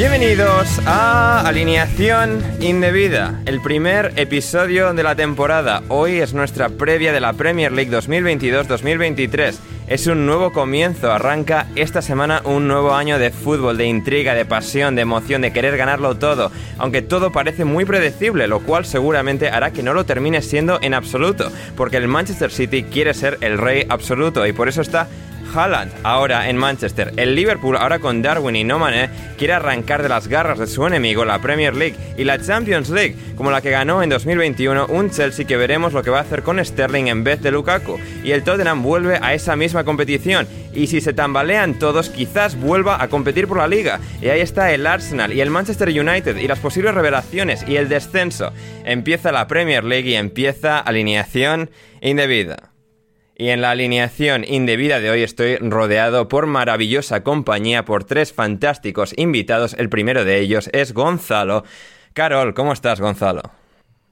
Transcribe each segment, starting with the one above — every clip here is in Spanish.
Bienvenidos a Alineación Indebida, el primer episodio de la temporada. Hoy es nuestra previa de la Premier League 2022-2023. Es un nuevo comienzo, arranca esta semana un nuevo año de fútbol, de intriga, de pasión, de emoción, de querer ganarlo todo, aunque todo parece muy predecible, lo cual seguramente hará que no lo termine siendo en absoluto, porque el Manchester City quiere ser el rey absoluto y por eso está Haaland ahora en Manchester. El Liverpool ahora con Darwin y no Mané quiere arrancar de las garras de su enemigo la Premier League y la Champions League, como la que ganó en 2021 un Chelsea que veremos lo que va a hacer con Sterling en vez de Lukaku. Y el Tottenham vuelve a esa misma competición y si se tambalean todos quizás vuelva a competir por la liga. Y ahí está el Arsenal y el Manchester United y las posibles revelaciones y el descenso. Empieza la Premier League y empieza alineación indebida. Y en la alineación indebida de hoy estoy rodeado por maravillosa compañía, por tres fantásticos invitados. El primero de ellos es Gonzalo. Carol, ¿cómo estás, Gonzalo?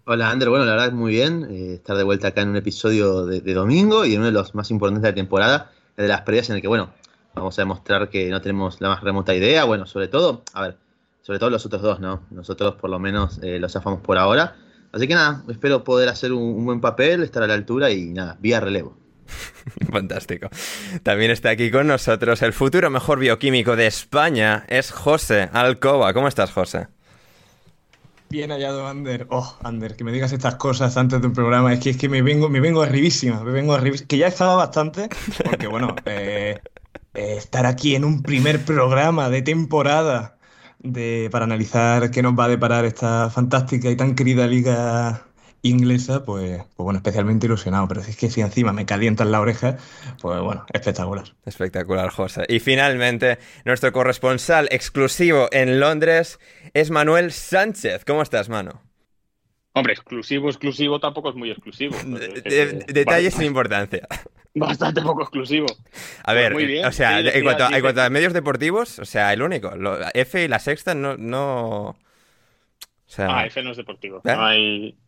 Hola, Ander. Bueno, la verdad es muy bien eh, estar de vuelta acá en un episodio de, domingo y en uno de los más importantes de la temporada, el de las previas, en el que, bueno, vamos a demostrar que no tenemos la más remota idea. Bueno, sobre todo, a ver, sobre todo los otros dos, ¿no? Nosotros por lo menos eh, los zafamos por ahora. Así que nada, espero poder hacer un buen papel, estar a la altura y nada, vía relevo. Fantástico. También está aquí con nosotros el futuro mejor bioquímico de España, es José Alcoba. ¿Cómo estás, José? Bien hallado, Ander. Oh, Ander, que me digas estas cosas antes de un programa. Es que, es que me vengo, me vengo arribísima, me vengo. Que ya estaba bastante, porque bueno, eh, eh, estar aquí en un primer programa de temporada de, para analizar qué nos va a deparar esta fantástica y tan querida liga inglesa, pues, pues bueno, especialmente ilusionado. Pero si es que si encima me calientan la oreja, pues bueno, espectacular. Espectacular, José. Y finalmente, nuestro corresponsal exclusivo en Londres es Manuel Sánchez. ¿Cómo estás, mano? Hombre, exclusivo, exclusivo tampoco es muy exclusivo. De, de, detalles sin importancia. Bastante poco exclusivo. A ver, bien, o sea, sí, en, cuanto, a, en, cuanto, a, medios deportivos, o sea, el único. Lo, F y la sexta no. no... O sea, ah, F no es deportivo. ¿Eh? No hay.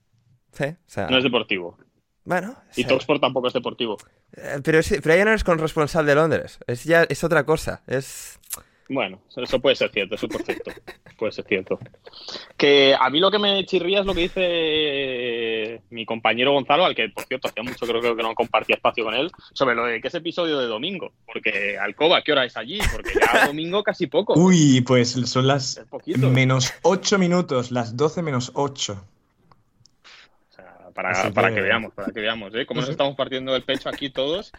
Sí, o sea... No es deportivo. Bueno. Y Talksport tampoco es deportivo. Eh, pero, es, pero ya no eres corresponsal de Londres. Es ya es otra cosa. Es. Bueno, eso puede ser cierto, eso es perfecto. puede ser cierto. Que a mí lo que me chirría es lo que dice mi compañero Gonzalo, al que, por cierto, hacía mucho creo, creo que no compartía espacio con él, sobre lo de que es episodio de domingo. Porque Alcoba, ¿qué hora es allí? Porque ya domingo casi poco. Uy, pues son las menos 8 minutos, las 12 menos 8. Para, Así para que- que veamos, para que veamos, ¿eh? Cómo nos estamos partiendo del pecho aquí todos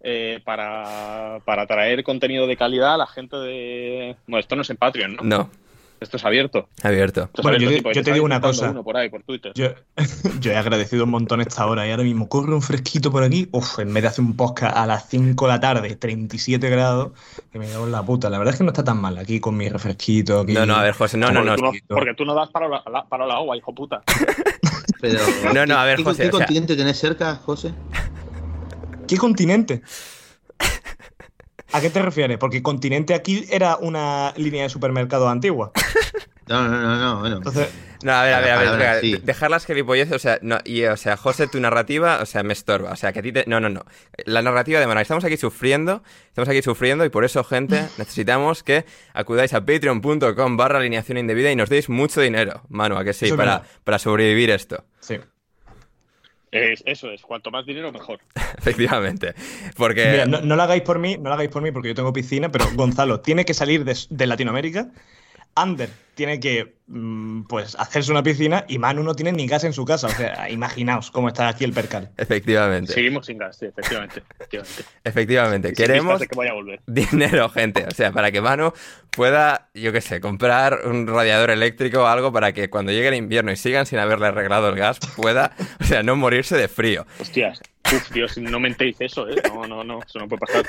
eh, para, para traer contenido de calidad a la gente de... Bueno, esto no es en Patreon, ¿no? No, Esto es abierto. abierto. Esto es Bueno, yo abierto, te- tipo, yo te está digo una cosa. uno por ahí, por Twitter. Yo, yo he agradecido un montón esta hora y ahora mismo corre un fresquito por aquí. Uf, en vez de hacer un podcast a las 5 de la tarde, 37 grados, que me cago en la puta. La verdad es que no está tan mal aquí con mi refresquito. Aquí. No, no, a ver, José, no, no, porque, no. tú no porque tú no das para la, la- para la agua, hijo puta. Pero, No, no, a ver, ¿qué, José, ¿Qué o sea- continente tenés cerca, José? ¿Qué continente? ¿A qué te refieres? Porque continente aquí era una línea de supermercados antigua. No, no, no, no, bueno. Entonces, No, a ver, a ver, a ver, Palabra, venga, sí. de- dejar las gilipolleces, o sea, no, y, o sea, José, tu narrativa, o sea, me estorba, o sea, que a ti te... No, no, no. La narrativa de Manu, estamos aquí sufriendo, estamos aquí sufriendo y por eso, gente, necesitamos que acudáis a patreon.com barra alineación indebida y nos deis mucho dinero, Manu, a que sí, Eso para, para sobrevivir esto, sí. Es- eso es, cuanto más dinero, mejor. efectivamente. Porque... Mira, no, no lo hagáis por mí, no lo hagáis por mí porque yo tengo piscina, pero Gonzalo tiene que salir de, de Latinoamérica. Ander tiene que mm, pues hacerse una piscina y Manu no tiene ni gas en su casa. O sea, imaginaos cómo está aquí el percal. Efectivamente, Seguimos sin gas, sí, efectivamente. efectivamente. efectivamente. Sin Queremos que vaya a volver. dinero, gente. O sea, para que Manu pueda, yo qué sé, comprar un radiador eléctrico o algo para que cuando llegue el invierno y sigan sin haberle arreglado el gas, pueda, o sea, no morirse de frío. Hostias, uf, Dios, no mentéis eso, ¿eh? No, no, no, eso no puede pasar.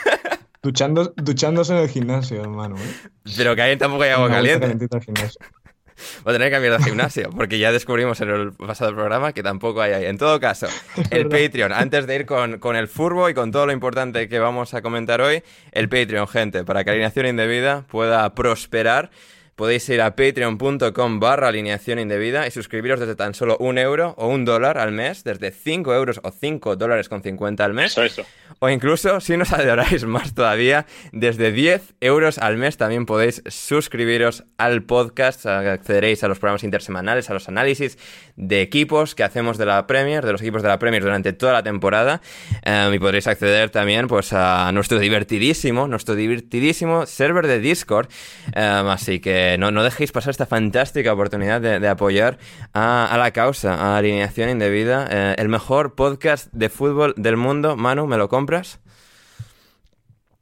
Duchando, duchándose en el gimnasio, Manu. ¿eh? Pero que ahí tampoco hay agua caliente. calentita al gimnasio. Va a tener que cambiar de gimnasio, porque ya descubrimos en el pasado programa que tampoco hay ahí. En todo caso, el Patreon, antes de ir con, con el furbo y con todo lo importante que vamos a comentar hoy, el Patreon, gente, para que alineación indebida pueda prosperar. Podéis ir a patreon.com barra alineación indebida y suscribiros desde tan solo un euro o un dólar al mes, desde 5 euros o 5 dólares con 50 al mes. Eso, eso. O incluso, si nos adoráis más todavía, desde 10 euros al mes también podéis suscribiros al podcast. Accederéis a los programas intersemanales, a los análisis de equipos que hacemos de la Premier, de los equipos de la Premier durante toda la temporada. Eh, y podréis acceder también pues, a nuestro divertidísimo, nuestro divertidísimo server de Discord. Eh, así que no, no dejéis pasar esta fantástica oportunidad de, de apoyar a, a la causa, a Alineación Indebida, eh, el mejor podcast de fútbol del mundo. Manu, ¿me lo compras?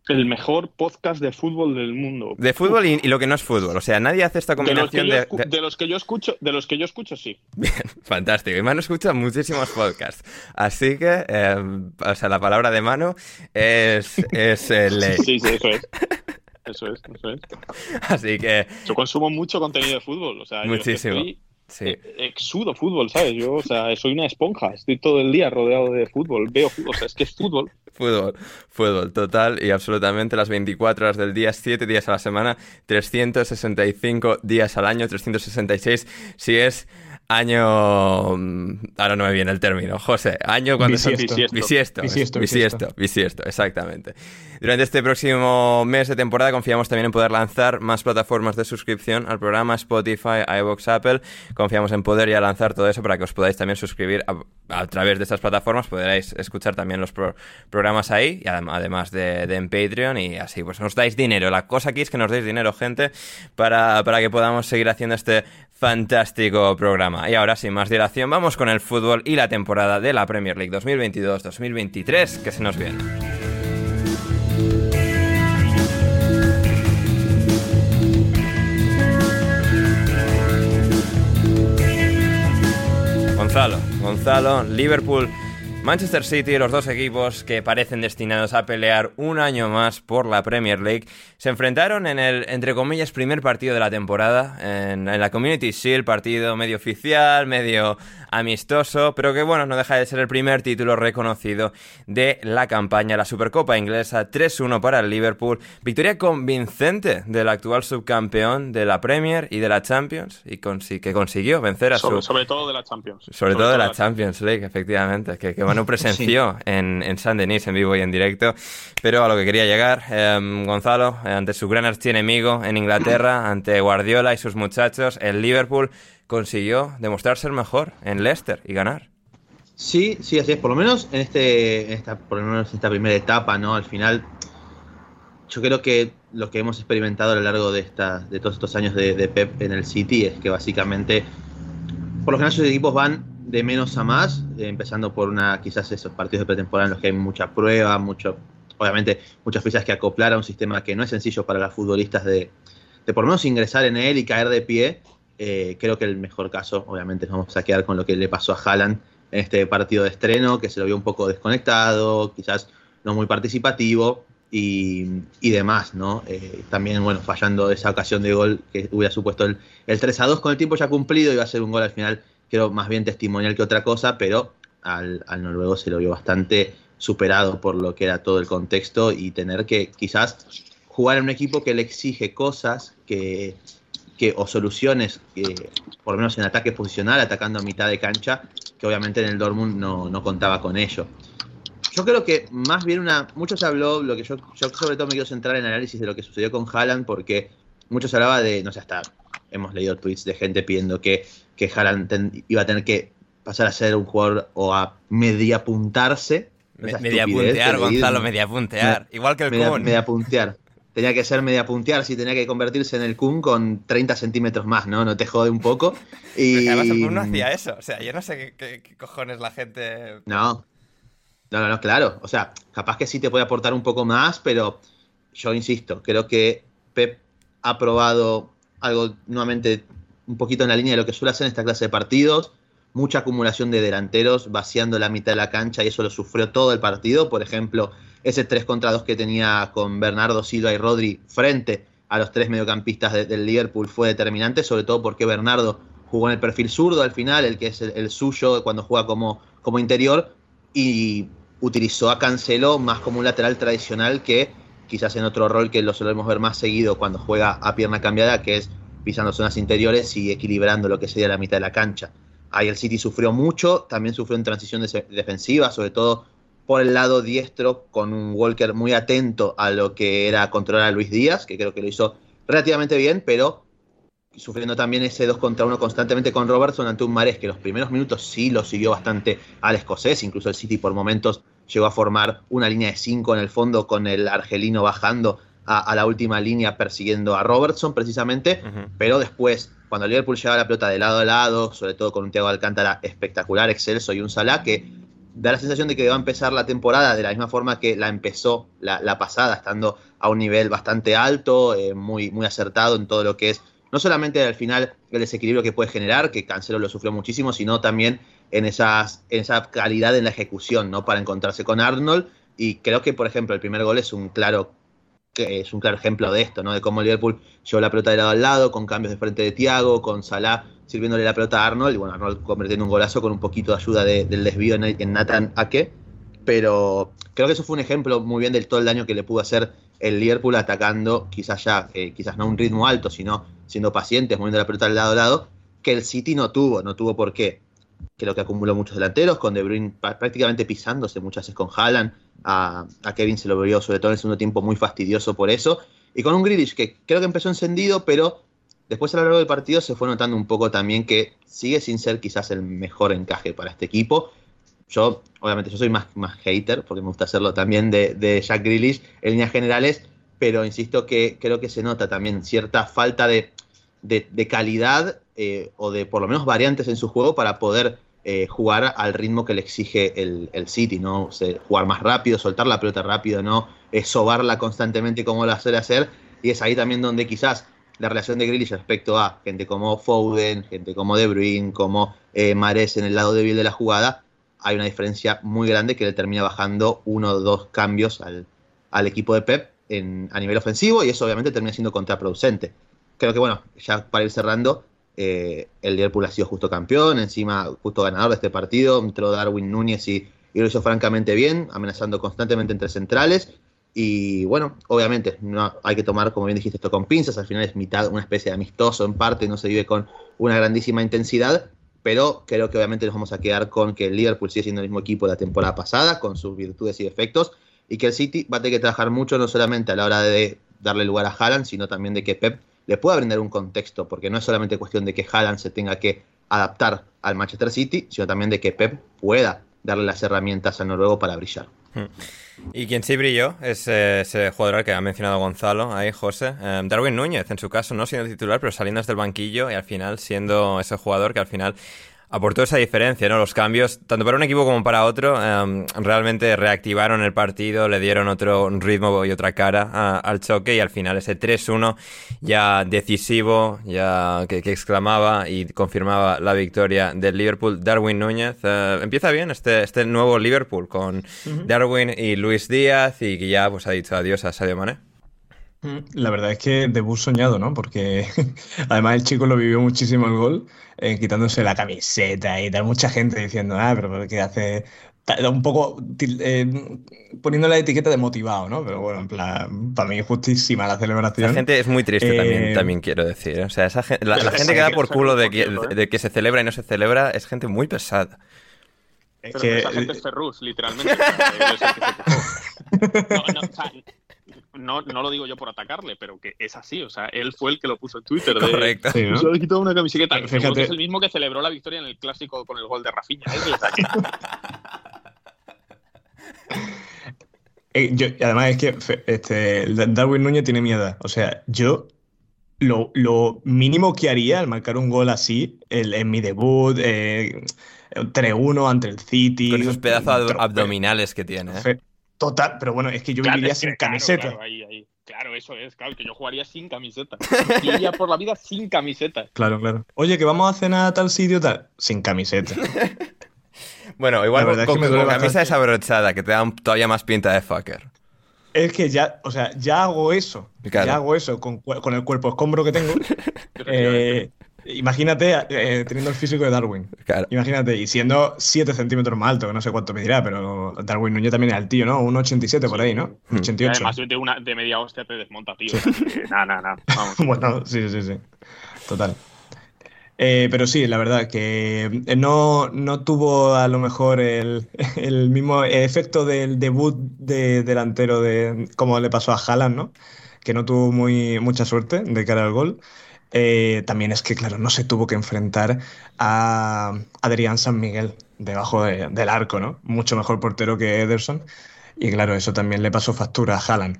El mejor podcast de fútbol del mundo. De fútbol y, y lo que no es fútbol. O sea, nadie hace esta De los, que combinación yo de... de los que yo escucho, de los que yo escucho, sí. Bien, fantástico. Y Manu escucha muchísimos podcasts. Así que, eh, o sea, la palabra de Manu es, es eh, ley. Sí, sí, eso es. Eso es, eso es. Así que, Yo consumo mucho contenido de fútbol, o sea, yo Muchísimo. estoy- sí. eh, exudo fútbol, ¿sabes? Yo, o sea, soy una esponja, estoy todo el día rodeado de fútbol, veo fútbol, o sea, es que es fútbol. Fútbol, fútbol, total y absolutamente las 24 horas del día, 7 días a la semana, 365 días al año, 366 si es año... mm, Ahora no me viene el término, José, año cuando... Bisiesto. Bisiesto, Bisiesto, bisiesto, bisiesto. bisiesto, exactamente. Durante este próximo mes de temporada confiamos también en poder lanzar más plataformas de suscripción al programa Spotify, iVoox, Apple. Confiamos en poder ya lanzar todo eso para que os podáis también suscribir a, través de estas plataformas. Podréis escuchar también los pro- programas ahí, y adem- además de, de en Patreon y así, pues nos dais dinero. La cosa aquí es que nos deis dinero, gente, para, para que podamos seguir haciendo este fantástico programa. Y ahora, sin más dilación, vamos con el fútbol y la temporada de la Premier League 2022-2023 que se nos viene. Gonzalo, Gonzalo, Liverpool, Manchester City, los dos equipos que parecen destinados a pelear un año más por la Premier League, se enfrentaron en el, entre comillas, primer partido de la temporada, en, en la Community Shield, partido medio oficial, medio amistoso, pero que bueno, no deja de ser el primer título reconocido de la campaña, la Supercopa inglesa, 3-1 para el Liverpool, victoria convincente del actual subcampeón de la Premier y de la Champions, y consi- que consiguió vencer a Sobre, su... sobre todo de la Champions. Sobre todo de la Champions League, efectivamente, que, que Manu presenció en, en San Denis en vivo y en directo. Pero a lo que quería llegar, eh, Gonzalo, eh, ante su gran archienemigo en Inglaterra, ante Guardiola y sus muchachos, el Liverpool consiguió demostrar ser mejor en Leicester y ganar. Sí, sí, así es. Por lo menos en este, esta, por lo menos en esta primera etapa, ¿no? Al final, yo creo que lo que hemos experimentado a lo largo de esta, de todos estos años de, Pep en el City es que básicamente, por lo general, sus equipos van de menos a más, eh, empezando por una quizás esos partidos de pretemporada en los que hay mucha prueba, mucho, obviamente muchas fichas que acoplar a un sistema que no es sencillo para los futbolistas de, de por lo menos ingresar en él y caer de pie. Eh, creo que el mejor caso, obviamente, nos vamos a quedar con lo que le pasó a Haaland en este partido de estreno, que se lo vio un poco desconectado, quizás no muy participativo y, y demás, ¿no? Eh, también, bueno, fallando esa ocasión de gol que hubiera supuesto el, el 3 a 2 con el tiempo ya cumplido, iba a ser un gol al final, creo, más bien testimonial que otra cosa, pero al, al noruego se lo vio bastante superado por lo que era todo el contexto y tener que quizás jugar en un equipo que le exige cosas que, que o soluciones, que, por lo menos en ataque posicional, atacando a mitad de cancha, que obviamente en el Dortmund no, no contaba con ello. Yo creo que más bien una. Mucho se habló, lo que yo, yo sobre todo me quiero centrar en el análisis de lo que sucedió con Haaland, porque mucho se hablaba de, no sé, hasta hemos leído tweets de gente pidiendo que, que Haaland ten- iba a tener que pasar a ser un jugador o a media puntarse. Me- media puntear, Gonzalo, media puntear. Igual que el media, Kun. media puntear. Tenía que ser media puntear, sí, tenía que convertirse en el Kun con 30 centímetros más, ¿no? No te jode un poco. Y... Además el Kun no hacía eso. O sea, yo no sé qué, qué- qué cojones la gente. No. No, no, no, claro. O sea, capaz que sí te puede aportar un poco más, pero yo insisto, creo que Pep ha probado algo nuevamente un poquito en la línea de lo que suele hacer en esta clase de partidos. Mucha acumulación de delanteros vaciando la mitad de la cancha y eso lo sufrió todo el partido. Por ejemplo, ese 3 contra 2 que tenía con Bernardo Silva y Rodri frente a los tres mediocampistas de- del Liverpool fue determinante, sobre todo porque Bernardo jugó en el perfil zurdo al final, el que es el, suyo cuando juega como, como interior, y utilizó a Cancelo más como un lateral tradicional que quizás en otro rol que lo solemos ver más seguido cuando juega a pierna cambiada, que es pisando zonas interiores y equilibrando lo que sería la mitad de la cancha. Ahí el City sufrió mucho, también sufrió en transición de- defensiva, sobre todo por el lado diestro, con un Walker muy atento a lo que era controlar a Luis Díaz, que creo que lo hizo relativamente bien, pero sufriendo también ese 2 contra 1 constantemente con Robertson ante un Mares que los primeros minutos sí lo siguió bastante al escocés, incluso el City por momentos llegó a formar una línea de 5 en el fondo con el argelino bajando a, a la última línea persiguiendo a Robertson precisamente, pero después cuando el Liverpool llevaba la pelota de lado a lado, sobre todo con un Thiago Alcántara espectacular, excelso y un Salah que da la sensación de que va a empezar la temporada de la misma forma que la empezó la, pasada, estando a un nivel bastante alto, eh, muy, muy acertado en todo lo que es, no solamente al final el desequilibrio que puede generar, que Cancelo lo sufrió muchísimo, sino también en, esas, en esa calidad en la ejecución, ¿no? Para encontrarse con Arnold. Y creo que, por ejemplo, el primer gol es un claro es un claro ejemplo de esto, ¿no? De cómo Liverpool llevó la pelota de lado al lado, con cambios de frente de Thiago, con Salah sirviéndole la pelota a Arnold, y bueno, Arnold convirtiendo un golazo con un poquito de ayuda de- del desvío en, en Nathan Ake. Pero creo que eso fue un ejemplo muy bien del todo el daño que le pudo hacer el Liverpool atacando, quizás ya, eh, quizás no a un ritmo alto, sino siendo pacientes, moviendo la pelota de lado a lado, que el City no tuvo, no tuvo por qué. Creo que acumuló muchos delanteros, con De Bruyne prá- prácticamente pisándose muchas veces con Haaland. A, a Kevin se lo vio, sobre todo en el segundo tiempo, muy fastidioso por eso. Y con un Grealish que creo que empezó encendido, pero después a lo largo del partido se fue notando un poco también que sigue sin ser quizás el mejor encaje para este equipo. Yo, obviamente, yo soy más, más hater, porque me gusta hacerlo también de, de Jack Grealish en líneas generales, pero insisto que creo que se nota también cierta falta de, de, calidad eh, o de por lo menos variantes en su juego para poder eh, jugar al ritmo que le exige el, el City, ¿no? Jugar más rápido, soltar la pelota rápido, no eh, sobarla constantemente como lo suele hacer, y es ahí también donde quizás la relación de Grealish respecto a gente como Foden, gente como De Bruyne, como eh, Mares en el lado débil de la jugada, hay una diferencia muy grande que le termina bajando uno o dos cambios al, al equipo de Pep en, a nivel ofensivo y eso obviamente termina siendo contraproducente. Creo que bueno, ya para ir cerrando, eh, el Liverpool ha sido justo campeón, encima justo ganador de este partido, entró Darwin Núñez y, y lo hizo francamente bien, amenazando constantemente entre centrales. Y bueno, obviamente no hay que tomar, como bien dijiste, esto con pinzas. Al final es mitad una especie de amistoso en parte, no se vive con una grandísima intensidad. Pero creo que obviamente nos vamos a quedar con que el Liverpool sigue siendo el mismo equipo de la temporada pasada, con sus virtudes y defectos. Y que el City va a tener que trabajar mucho, no solamente a la hora de darle lugar a Haaland, sino también de que Pep le pueda brindar un contexto, porque no es solamente cuestión de que Haaland se tenga que adaptar al Manchester City, sino también de que Pep pueda darle las herramientas al noruego para brillar. Y quien sí brilló es eh, ese jugador que ha mencionado Gonzalo, ahí José, eh, Darwin Núñez, en su caso no siendo titular, pero saliendo desde el banquillo y al final siendo ese jugador que al final aportó esa diferencia, ¿no? Los cambios, tanto para un equipo como para otro, em, realmente reactivaron el partido, le dieron otro ritmo y otra cara al choque y al final ese 3-1 ya decisivo, ya que, exclamaba y confirmaba la victoria del Liverpool. Darwin Núñez eh, empieza bien este, este nuevo Liverpool con Darwin y Luis Díaz y que ya pues ha dicho adiós a Sadio Mané. La verdad es que debut soñado, ¿no? Porque además el chico lo vivió muchísimo el gol, eh, quitándose la camiseta y tal. Mucha gente diciendo, ah, pero ¿qué hace? Un poco eh, poniendo la etiqueta de motivado, ¿no? Pero bueno, en plan, para mí es justísima la celebración. La gente es muy triste también, eh, también quiero decir. O sea, esa gente, la, gente que da por culo de que, de que se celebra y no se celebra es gente muy pesada. Es que... esa gente es Ferrus, literalmente. no, no, no, no lo digo yo por atacarle, pero que es así. O sea, él fue el que lo puso en Twitter. Correcto. Se ha quitado una camiseta. Fíjate. Es el mismo que celebró la victoria en el clásico con el gol de Rafinha. ¿eh? yo, además es que este, Darwin Núñez tiene miedo. O sea, yo lo, lo, mínimo que haría al marcar un gol así el, en mi debut, eh, 3-1 ante el City. Con esos pedazos abdominales que tiene. ¿eh? Total, pero bueno, es que yo viviría sin camiseta. Claro, eso es, claro, que yo jugaría sin camiseta. Iría por la vida sin camiseta. Claro, claro. Oye, que vamos a cenar a tal sitio, tal, sin camiseta. bueno, igual con, con, camisa desabrochada, que te da todavía más pinta de fucker. Es que ya, o sea, ya hago eso. Ya hago eso con, con el cuerpo escombro que tengo. eh, Imagínate eh, teniendo el físico de Darwin. Imagínate, y siendo 7 centímetros más alto, que no sé cuánto me dirá, pero Darwin Núñez también es el tío, ¿no? Un 87 por ahí, ¿no? 88. Hmm. además, de, una, de media hostia te desmonta, tío. Nada, nada, nada. bueno, sí, sí, sí. Total. Eh, pero sí, la verdad que eh, no, no tuvo a lo mejor el, el mismo efecto del debut de delantero de como le pasó a Haaland, ¿no? Que no tuvo muy, mucha suerte de cara al gol. Eh, también es que, claro, no se tuvo que enfrentar a Adrián San Miguel debajo del arco, ¿no? Mucho mejor portero que Ederson. Y claro, eso también le pasó factura a Haaland.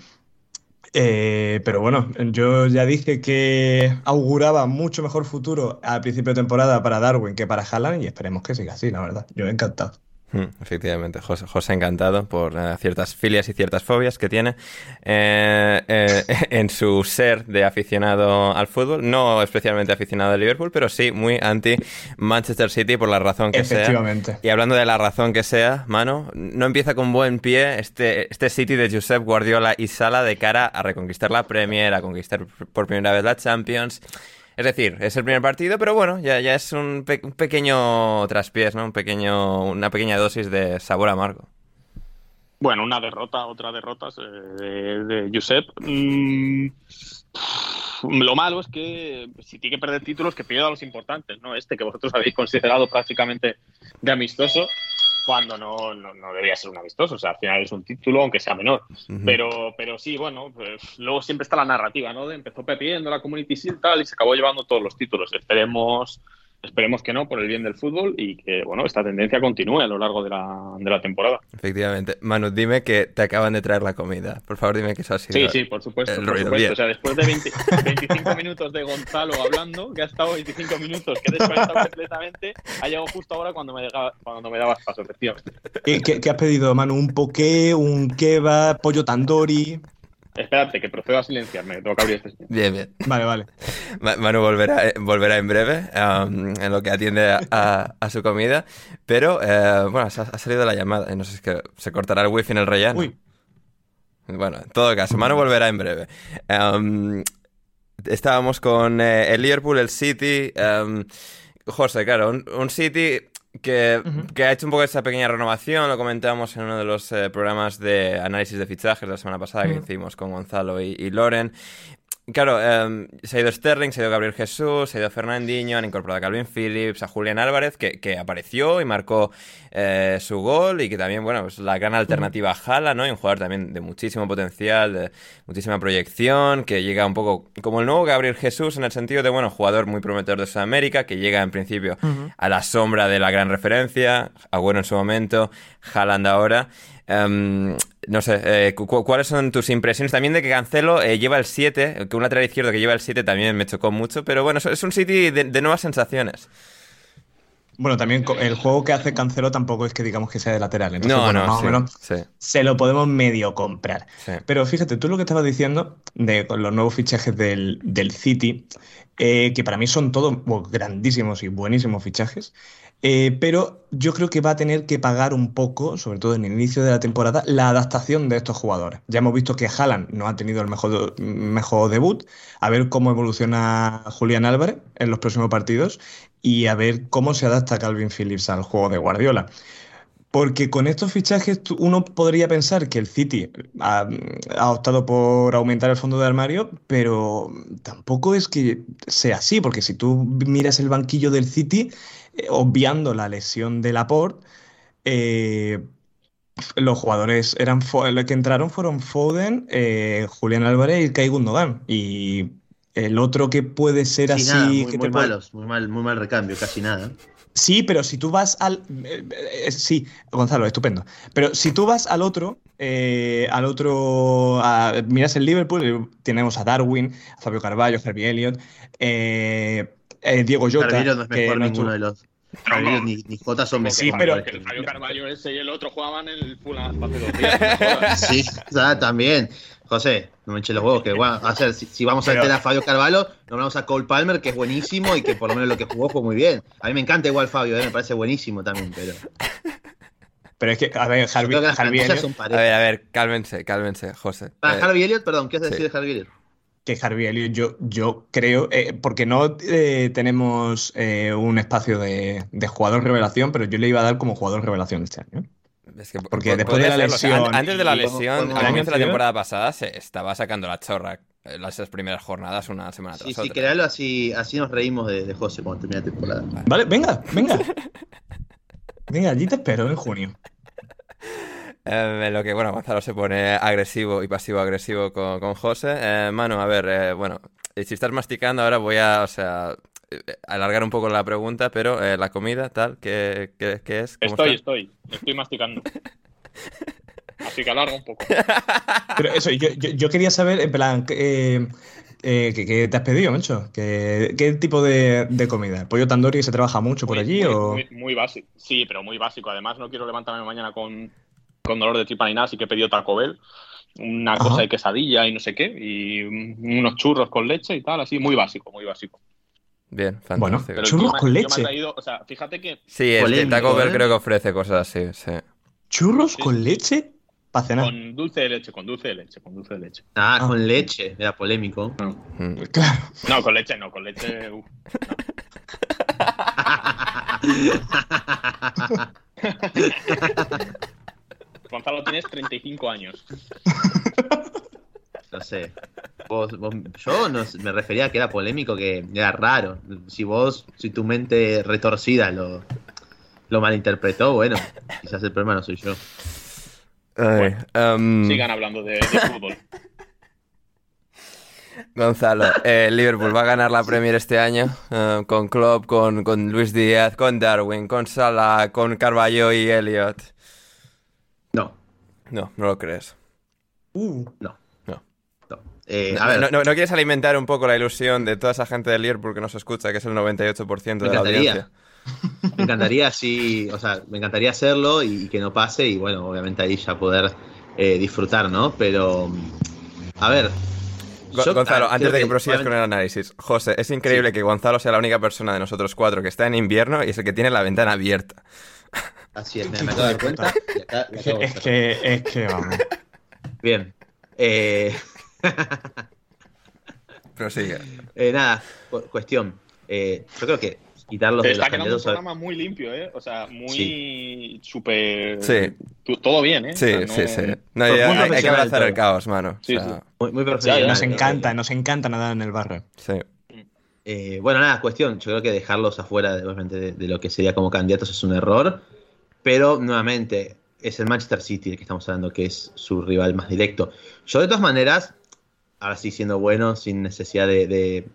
Eh, pero bueno, yo ya dije que auguraba mucho mejor futuro al principio de temporada para Darwin que para Haaland y esperemos que siga así, la verdad. Yo encantado. Mm, efectivamente, José, José encantado por eh, ciertas filias y ciertas fobias que tiene eh, eh, en su ser de aficionado al fútbol, no especialmente aficionado al Liverpool, pero sí muy anti Manchester City por la razón que Efectivamente. sea. Y hablando de la razón que sea, mano, no empieza con buen pie este, este City de Josep Guardiola y Sala de cara a reconquistar la Premier, a conquistar por primera vez la Champions. Es decir, es el primer partido, pero bueno, ya, es un, pequeño traspiés, ¿no? Un pequeño, una pequeña dosis de sabor amargo. Bueno, una derrota, otra derrota eh, de, de Josep. Mm, lo malo es que si tiene que perder títulos, que pierda los importantes, ¿no? Este que vosotros habéis considerado prácticamente de amistoso cuando no, no, no, debería ser un amistoso. O sea, al final es un título, aunque sea menor. pero, pero sí, bueno, pues luego siempre está la narrativa, ¿no? De empezó pepiendo la Community y tal y se acabó llevando todos los títulos. Esperemos Esperemos que no, por el bien del fútbol y que bueno esta tendencia continúe a lo largo de la, de la temporada. Efectivamente. Manu, dime que te acaban de traer la comida. Por favor, dime que eso ha sido. Sí, sí, por supuesto. por supuesto. O sea, después de 25 minutos de Gonzalo hablando, que ha estado 25 minutos, que he desconectado completamente, ha llegado justo ahora cuando me, cuando me dabas paso, efectivamente. ¿Qué, qué, has pedido, Manu? ¿Un poké, un kebab, pollo tandoori? Espérate, que procedo a silenciarme, tengo que abrir este. Bien, bien. Vale, vale. Manu volverá, eh, volverá en breve um, en lo que atiende a, su comida, pero eh, bueno, ha, salido la llamada, no sé si es que se cortará el wifi en el relleno. Uy. Bueno, en todo caso, Manu volverá en breve. Um, estábamos con eh, el Liverpool, el City. Um, José, claro, un City que, ha hecho un poco esa pequeña renovación, lo comentamos en uno de los eh, programas de análisis de fichajes la semana pasada que hicimos con Gonzalo y, y Loren. Claro, em, se ha ido Sterling, se ha ido Gabriel Jesús, se ha ido Fernandinho, han incorporado a Calvin Phillips, a Julián Álvarez, que, apareció y marcó eh, su gol y que también, bueno, es la gran alternativa a Jala, ¿no? Y un jugador también de muchísimo potencial, de muchísima proyección, que llega un poco como el nuevo Gabriel Jesús en el sentido de, bueno, jugador muy prometedor de Sudamérica, que llega en principio a la sombra de la gran referencia, Agüero en su momento, Haaland ahora. Em, no sé, eh, ¿cuáles son tus impresiones también de que Cancelo eh, lleva el 7? Que un lateral izquierdo que lleva el 7 también me chocó mucho, pero bueno, es un City de, nuevas sensaciones. Bueno, también el juego que hace Cancelo tampoco es que digamos que sea de lateral. Entonces, No, bueno, no, más sí, o menos sí, se lo podemos medio comprar. sí. Pero fíjate, tú lo que estabas diciendo de con los nuevos fichajes del, del City, eh, que para mí son todos bueno, grandísimos y buenísimos fichajes, eh, pero yo creo que va a tener que pagar un poco, sobre todo en el inicio de la temporada, la adaptación de estos jugadores. Ya hemos visto que Haaland no ha tenido el mejor, debut, a ver cómo evoluciona Julián Álvarez en los próximos partidos y a ver cómo se adapta Calvin Phillips al juego de Guardiola. Porque con estos fichajes uno podría pensar que el City ha optado por aumentar el fondo de armario, pero tampoco es que sea así, porque si tú miras el banquillo del City, eh, obviando la lesión de Laporte, eh, los jugadores eran los que entraron fueron Foden, eh, Julián Álvarez y Ilkay Gundogan. Y el otro que puede ser Sí, así, nada, muy, que muy te puede- malos, muy mal, muy mal recambio, casi nada. Sí, pero si tú vas al... eh, eh, sí, Gonzalo, estupendo. Pero si tú vas al otro, eh, al otro... a- miras el Liverpool, tenemos a Darwin, a Fabio Carvalho, Harvey Elliott, eh, eh, Diego Jota, Carvillo no es mejor no ninguno de los. Carvillo ni, ni Jota son Sí, mejores. pero- Que el Fabio Carvalho ese y el otro jugaban en el Fulham hace dos días. no jodas. Sí, o sea, también. José, no me eche los huevos, que bueno, a hacer, si, si vamos a Pero- meter a Fabio Carvalho, nombramos a Cole Palmer, que es buenísimo y que por lo menos lo que jugó fue muy bien. A mí me encanta igual Fabio, eh, me parece buenísimo también, pero. Pero es que, a ver, Harvey, Harvey Elliott- A ver, a ver, cálmense, cálmense, José. Para Eh, Harvey Elliott, perdón, ¿qué has de sí. decir de Harvey Elliott? Que Harvey Elliott, yo, yo creo, eh, porque no eh, tenemos eh, un espacio de, de jugador revelación, pero yo le iba a dar como jugador revelación este año. Es que Porque po- después de la serlo, o sea, lesión an- antes de la lesión, al comienzo de la temporada pasada, se estaba sacando la chorra las primeras jornadas una semana tras Sí, sí, otra. créalo, así, así nos reímos de, de José cuando termine la temporada. Vale, venga, venga. Venga, allí te espero en junio. Eh, en lo que, bueno, Gonzalo se pone agresivo y pasivo-agresivo con, con José. Eh, Manu, a ver, eh, bueno, eh, si estás masticando ahora voy a, o sea, eh, alargar un poco la pregunta, pero eh, la comida, tal, ¿qué, qué, qué es? ¿Cómo Estoy, está? estoy. Estoy masticando. Así que alarga un poco. Pero eso, yo, yo, yo quería saber, en plan, eh, eh, ¿qué, qué te has pedido, Mencho? ¿Qué, qué tipo de, de comida? ¿Pollo tandoori se trabaja mucho por Muy- allí? muy, o... muy- muy básico. Sí, pero muy básico. Además, no quiero levantarme mañana con, con dolor de tripa ni nada, así que he pedido Taco Bell. Una Ajá. cosa de quesadilla y no sé qué. Y un- unos churros con leche y tal, así. Muy básico, muy básico. Bien, Bueno, fantástico. Pero Churros yo con yo me he leche. traído- o sea, fíjate que Sí, es que Polémico, Taco Bell ¿eh? creo que ofrece cosas así, sí. ¿Churros Sí. con leche? Para cenar. con dulce de leche, con dulce de leche, con dulce de leche. Ah, Ah. con leche, era polémico. Mm. Claro. No, con leche no, con leche. uf. Gonzalo, tienes 35 años. No sé. Vos, vos- yo no sé, me refería a que era polémico, que era raro. Si vos, si tu mente retorcida lo, lo malinterpretó, bueno, quizás el problema no soy yo. Ay, em, Sigan hablando de, de fútbol. Gonzalo, eh, Liverpool va a ganar la Premier este año eh, con Klopp, con, con Luis Díaz, con Darwin, con Salah, con Carballo y Elliot. No, No, lo crees. Uh, no. No. no. Eh, a ver, no- no- no quieres alimentar un poco la ilusión de toda esa gente de Liverpool que nos escucha, que es el 98% de Me la encantaría. audiencia? me encantaría sí, o sea, me encantaría hacerlo y, que no pase y bueno, obviamente ahí ya poder eh, disfrutar, ¿no? Pero, a ver. Yo, Gonzalo, ah, antes de que prosigas con el análisis, José, es increíble que Gonzalo sea la única persona de nosotros cuatro que está en invierno y es el que tiene la ventana abierta. Así es, me, me acabo de dar cuenta. y acá la es que, es que, es que, vamos. Bien. Eh, Prosigue. eh, nada, cu- cuestión. Eh, yo creo que quitarlos Se de los está quedando un a- programa muy limpio, ¿eh? O sea, muy súper. Sí. Todo bien, ¿eh? Sí, O sea, no- sí, sí. No, Muy ya- hay, hay que abrazar el caos, mano. Sí, O sea, sí. Muy, muy profesional. Nos ¿no? encanta, nos encanta nadar en el barro. sí. Eh, bueno, nada, cuestión. Yo creo que dejarlos afuera, de- obviamente, de, de lo que sería como candidatos es un error. Pero, nuevamente, es el Manchester City el que estamos hablando, que es su rival más directo. Yo, de todas maneras, ahora sí siendo bueno, sin necesidad de, de-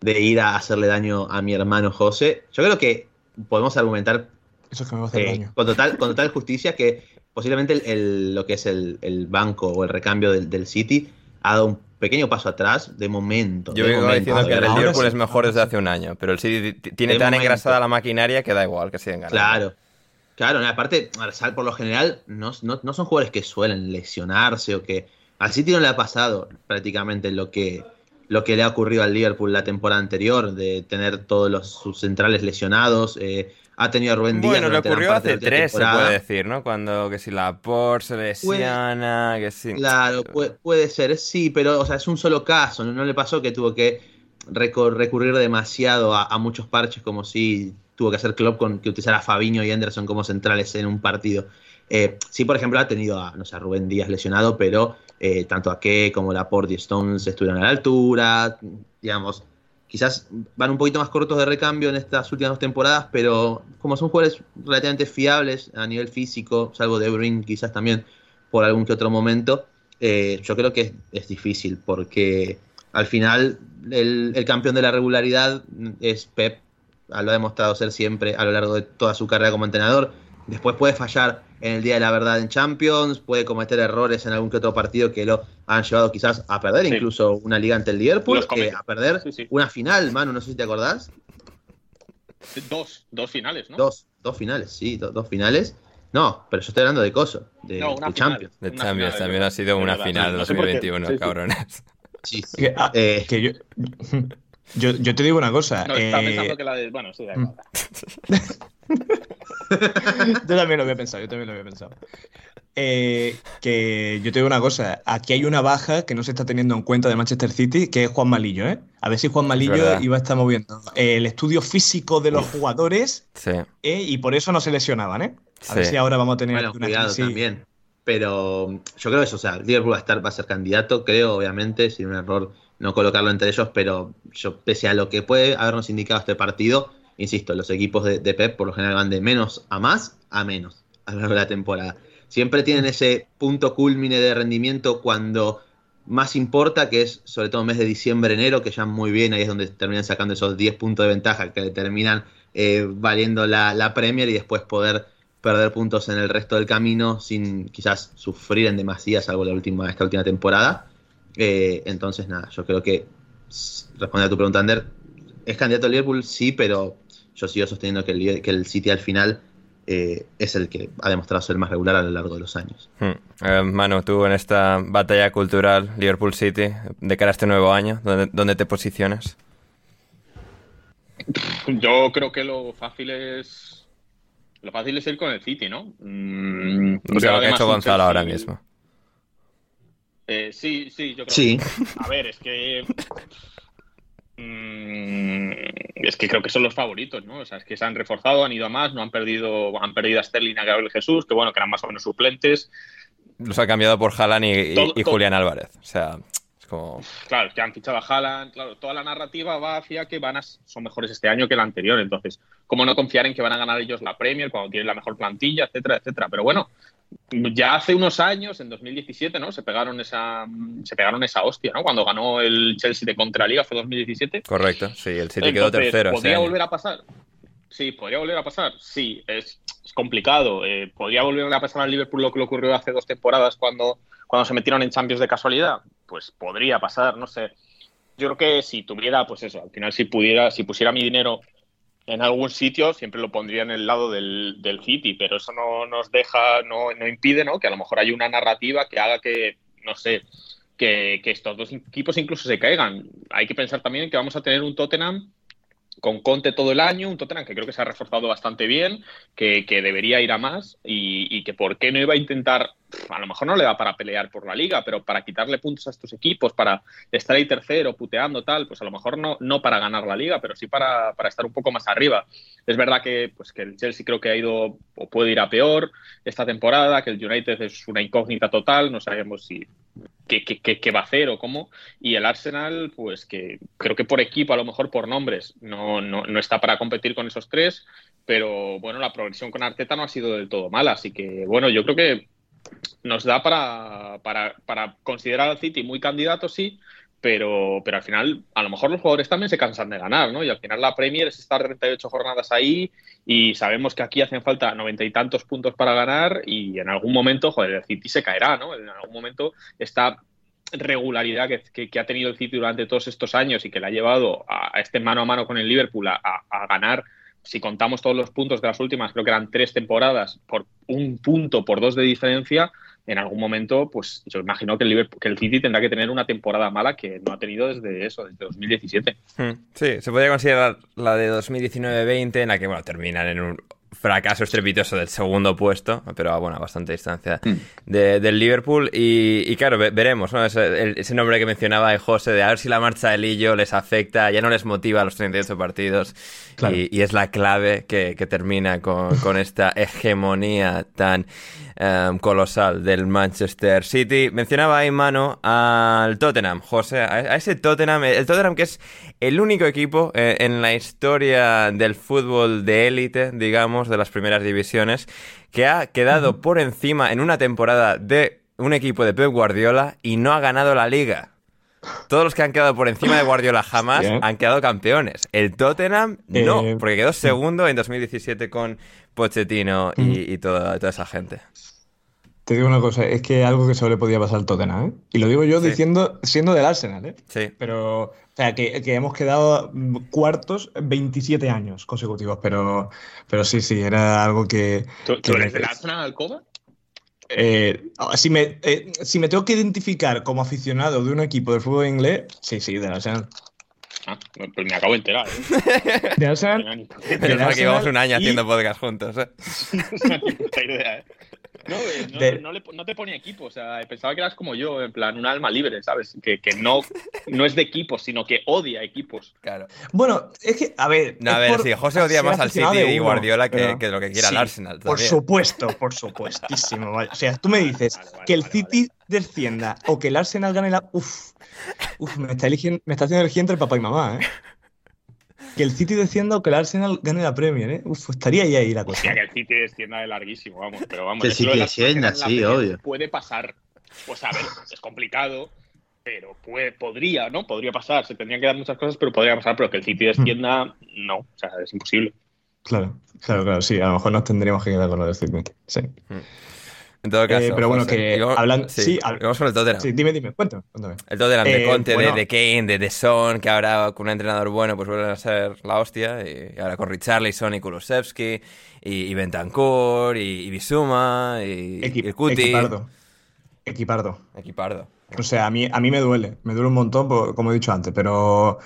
de ir a hacerle daño a mi hermano José, yo creo que podemos argumentar Eso es que me va a hacer eh, daño. con, total, con total justicia que posiblemente el, el- lo que es el, el banco o el recambio del, del City ha dado un pequeño paso atrás de momento. Yo de vengo momento. diciendo que el Liverpool sí, es mejor desde hace un año, pero el City tiene De tan momento. engrasada la maquinaria que da igual que sigan ganando. Claro. Claro, aparte, Arsal por lo general no, no- no son jugadores que suelen lesionarse o que. Al City no le ha pasado prácticamente lo que, lo que le ha ocurrido al Liverpool la temporada anterior, de tener todos los, sus centrales lesionados. eh, ha tenido a Rubén Díaz. Bueno, le ocurrió hace tres, se puede decir, ¿no? Cuando que si la Por se lesiona, que si... Claro, puede, puede ser, sí, pero o sea, es un solo caso. No, No le pasó que tuvo que recurrir demasiado a, a muchos parches, como si tuvo que hacer Klopp con que utilizara a Fabinho y Anderson como centrales en un partido. Eh, sí, por ejemplo, ha tenido a, no sé, Rubén Díaz lesionado, pero eh, tanto a que como Laporte y Stones estuvieron a la altura. Digamos, quizás van un poquito más cortos de recambio en estas últimas dos temporadas, pero como son jugadores relativamente fiables a nivel físico, salvo De Bruyne quizás también por algún que otro momento, eh, yo creo que es, difícil porque al final el campeón de la regularidad es Pep, lo ha demostrado ser siempre a lo largo de toda su carrera como entrenador. Después puede fallar en el día de la verdad en Champions, puede cometer errores en algún que otro partido que lo han llevado quizás a perder, Sí. incluso una liga ante el Liverpool, eh, a perder Sí, sí. una final, Manu, no sé si te acordás. Dos, dos finales, ¿no? Dos, dos finales, sí, do- dos finales. No, pero yo estoy hablando de Coso, de, No, una de final. Champions. De Champions final, también ha sido una verdad, final de no sé por qué. 2021, Sí, sí. cabrones. Sí, sí. Que, ah, Eh, que yo, yo, yo te digo una cosa. No, estaba eh, pensando que la de. Bueno, sí, da igual. yo también lo había pensado, yo también lo había pensado. Eh, que yo te digo una cosa, aquí hay una baja que no se está teniendo en cuenta de Manchester City, que es Juan Malillo, ¿eh? A ver si Juan Malillo verdad. iba a estar moviendo el estudio físico de los jugadores Sí. ¿eh? y por eso no se lesionaban, ¿eh? A ver Sí. si ahora vamos a tener Bueno, una cuidado crisis. también. Pero yo creo eso, o sea, Liverpool va a estar, va a ser candidato, creo, obviamente, sin un error no colocarlo entre ellos, pero yo, pese a lo que puede habernos indicado este partido, insisto, los equipos de, de Pep por lo general van de menos a más a menos a lo largo de la temporada. Siempre tienen ese punto culmine de rendimiento cuando más importa, que es sobre todo mes de diciembre, enero, que ya muy bien, ahí es donde terminan sacando esos 10 puntos de ventaja que le terminan eh, valiendo la, la Premier y después poder perder puntos en el resto del camino sin quizás sufrir en demasía, salvo la última, esta última temporada. Eh, entonces, nada, yo creo que, responde a tu pregunta, Ander, ¿es candidato al Liverpool? Sí, pero yo sigo sosteniendo que el, que el City al final eh, es el que ha demostrado ser más regular a lo largo de los años. Hmm. Eh, Manu, tú en esta batalla cultural Liverpool City, de cara a este nuevo año, ¿dónde, dónde te posicionas? Yo creo que lo fácil es. Lo fácil es ir con el City, ¿no? Mm, O sea, veo lo que ha hecho Gonzalo Chelsea- ahora mismo. Eh, sí, sí, yo creo. Sí, A ver, es que. mm, es que creo que son los favoritos, ¿no? O sea, es que se han reforzado, han ido a más, no han perdido, han perdido a Sterling a Gabriel Jesús, que bueno, que eran más o menos suplentes. Los ha cambiado por Haaland y, y- Todo- y todo. Julián Álvarez. O sea, es como... Claro, es que han fichado a Haaland, claro, toda la narrativa va hacia que van a, son mejores este año que el anterior, entonces, ¿cómo no confiar en que van a ganar ellos la Premier cuando tienen la mejor plantilla, etcétera, etcétera? Pero bueno, ya hace unos años, en 2017, ¿no? Se pegaron esa, se pegaron esa hostia, ¿no? Cuando ganó el Chelsea de Contraliga, fue 2017. Correcto, sí, el City quedó tercero. ¿Podría volver a pasar? Sí, podría volver a pasar. Sí, es, es complicado. Eh, ¿Podría volver a pasar al Liverpool lo que le ocurrió hace dos temporadas cuando, cuando se metieron en Champions de casualidad? Pues podría pasar, no sé. Yo creo que si tuviera, pues eso, al final si pudiera, si pusiera mi dinero en algún sitio, siempre lo pondría en el lado del, del City, pero eso no nos deja, no, no impide, ¿no? Que a lo mejor hay una narrativa que haga que, no sé, que, que estos dos equipos incluso se caigan. Hay que pensar también que vamos a tener un Tottenham con Conte todo el año, un Tottenham que creo que se ha reforzado bastante bien, que, que debería ir a más y, y que por qué no iba a intentar, a lo mejor no le da para pelear por la liga, pero para quitarle puntos a estos equipos, para estar ahí tercero, puteando tal, pues a lo mejor no, no para ganar la liga, pero sí para, para estar un poco más arriba. Es verdad que, pues, que el Chelsea creo que ha ido o puede ir a peor esta temporada, que el United es una incógnita total, no sabemos si qué, qué- qué- va a hacer o cómo. Y el Arsenal, pues que creo que por equipo, a lo mejor por nombres, no, no, no está para competir con esos tres, pero bueno, la progresión con Arteta no ha sido del todo mala, así que bueno, yo creo que nos da para, para, para considerar al City muy candidato, sí, pero, pero al final a lo mejor los jugadores también se cansan de ganar, ¿no? Y al final la Premier es estar 38 jornadas ahí y sabemos que aquí hacen falta noventa y tantos puntos para ganar y en algún momento, joder, el City se caerá, ¿no? En algún momento está regularidad que, ha tenido el City durante todos estos años y que le ha llevado a, este mano a mano con el Liverpool a, ganar, si contamos todos los puntos de las últimas, creo que eran tres temporadas por un punto, por dos de diferencia, en algún momento, pues yo imagino que el, Liverpool, que el City tendrá que tener una temporada mala que no ha tenido desde eso, desde 2017. Hmm. Sí, se podría considerar la de 2019-20, en la que, bueno, terminan en un fracaso estrepitoso del segundo puesto, pero a bueno, a bastante distancia hmm. del Liverpool. Y, claro, veremos, ¿no? Ese, nombre que mencionaba de José, de a ver si la marcha de Lillo les afecta, ya no les motiva a los 38 partidos. Y, es la clave que, termina con, con esta hegemonía tan Em, colosal del Manchester City. Mencionaba ahí mano al Tottenham, José, a, ese Tottenham, el Tottenham que es el único equipo eh, en la historia del fútbol de élite, digamos, de las primeras divisiones, que ha quedado por encima en una temporada de un equipo de Pep Guardiola y no ha ganado la liga. Todos los que han quedado por encima de Guardiola jamás han quedado campeones. El Tottenham no, eh, porque quedó segundo en 2017 con Pochettino y, toda, toda, esa gente. Te digo una cosa, es que algo que solo le podía pasar al Tottenham, ¿eh? Y lo digo yo diciendo, siendo del Arsenal, ¿eh? Sí. Pero, o sea, que, hemos quedado cuartos 27 años consecutivos, pero, pero sí, sí, era algo que... ¿Tú, eres del Arsenal, Alcoba? Eh, si, me, eh, si me tengo que identificar como aficionado de un equipo de fútbol inglés, sí, sí, del Arsenal. Ah, pues me acabo de enterar. ¿eh? De Arsenal. Pero que llevamos un año haciendo podcast juntos. ¿eh? no idea, ¿eh? No, no, te ponía equipo, o sea, pensaba que eras como yo, en plan, un alma libre, ¿sabes? Que, que no, no es de equipos, sino que odia equipos. Claro. Bueno, es que, a ver. No, a ver, sí, José odia más al City y Guardiola que, que, lo que quiera el Arsenal. Por supuesto, por supuestísimo. O sea, tú me dices que el City descienda o que el Arsenal gane la. Uf, uf me, está eligiendo, me está haciendo elegir entre papá y mamá, ¿eh? que el City descienda o que el Arsenal gane la Premier, ¿eh? Uf, estaría ahí, ahí la cosa. que el City descienda de larguísimo, vamos. Pero vamos, que City descienda, sí, obvio. Puede pasar. Pues a ver, es complicado, pero puede, podría, ¿no? Podría pasar. Se tendrían que dar muchas cosas, pero podría pasar. Pero que el City descienda, no. O sea, es imposible. Claro, claro, claro, sí. A lo mejor nos tendríamos que quedar con lo del City. Sí. Mm. En todo caso. Eh, pero bueno, que hablan. Sí, vamos con el Tottenham. Sí, dime, dime, cuéntame. El Tottenham de eh, Conte, de, Kane, de, de Son, que ahora con un entrenador bueno, pues vuelven a ser la hostia. Y, ahora con Richarlison y Kulusevski, y, y Bentancur, y, y Bisuma, y, el Cuti. Equipardo. Equipardo. Equipardo. O sea, a mí, a mí me duele. Me duele un montón, como he dicho antes, pero.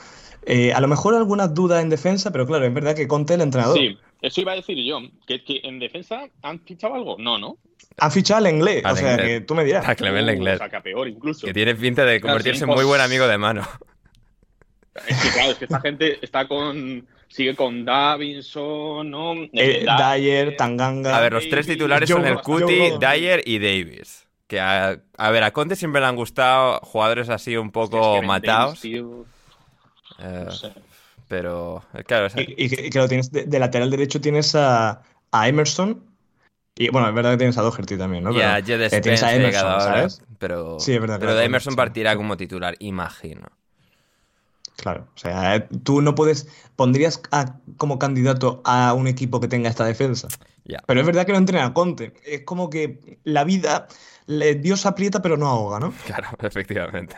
Eh, a lo mejor algunas dudas en defensa, pero claro, es verdad que Conte, el entrenador. Sí, eso iba a decir yo. ¿Que, que en defensa han fichado algo? No, ¿no? Han fichado al inglés, o sea, que tú me dirás. A Clement inglés. O sea, que peor incluso. Que tiene pinta de convertirse en muy buen amigo de mano. Es que claro, es que esta gente está con sigue con Davinson, ¿no? Eh, Dyer, Tanganga. A ver, los tres titulares son el Cuti, Dyer y Davis. Que a, ver, a Conte siempre le han gustado jugadores así un poco matados. Eh, pero, claro. Y, que, lo tienes de, lateral derecho tienes a, a Emerson, y bueno, es verdad que tienes a Doherty también, ¿no? Y a Jed Spence a Emerson, ¿sabes? Pero, sí, es verdad, pero de Emerson partirá como titular, imagino. Claro, o sea, tú no puedes. ¿Pondrías como candidato a un equipo que tenga esta defensa? Pero es verdad que lo entrena Conte. Es como que la vida, Dios aprieta pero no ahoga, ¿no? Claro, efectivamente.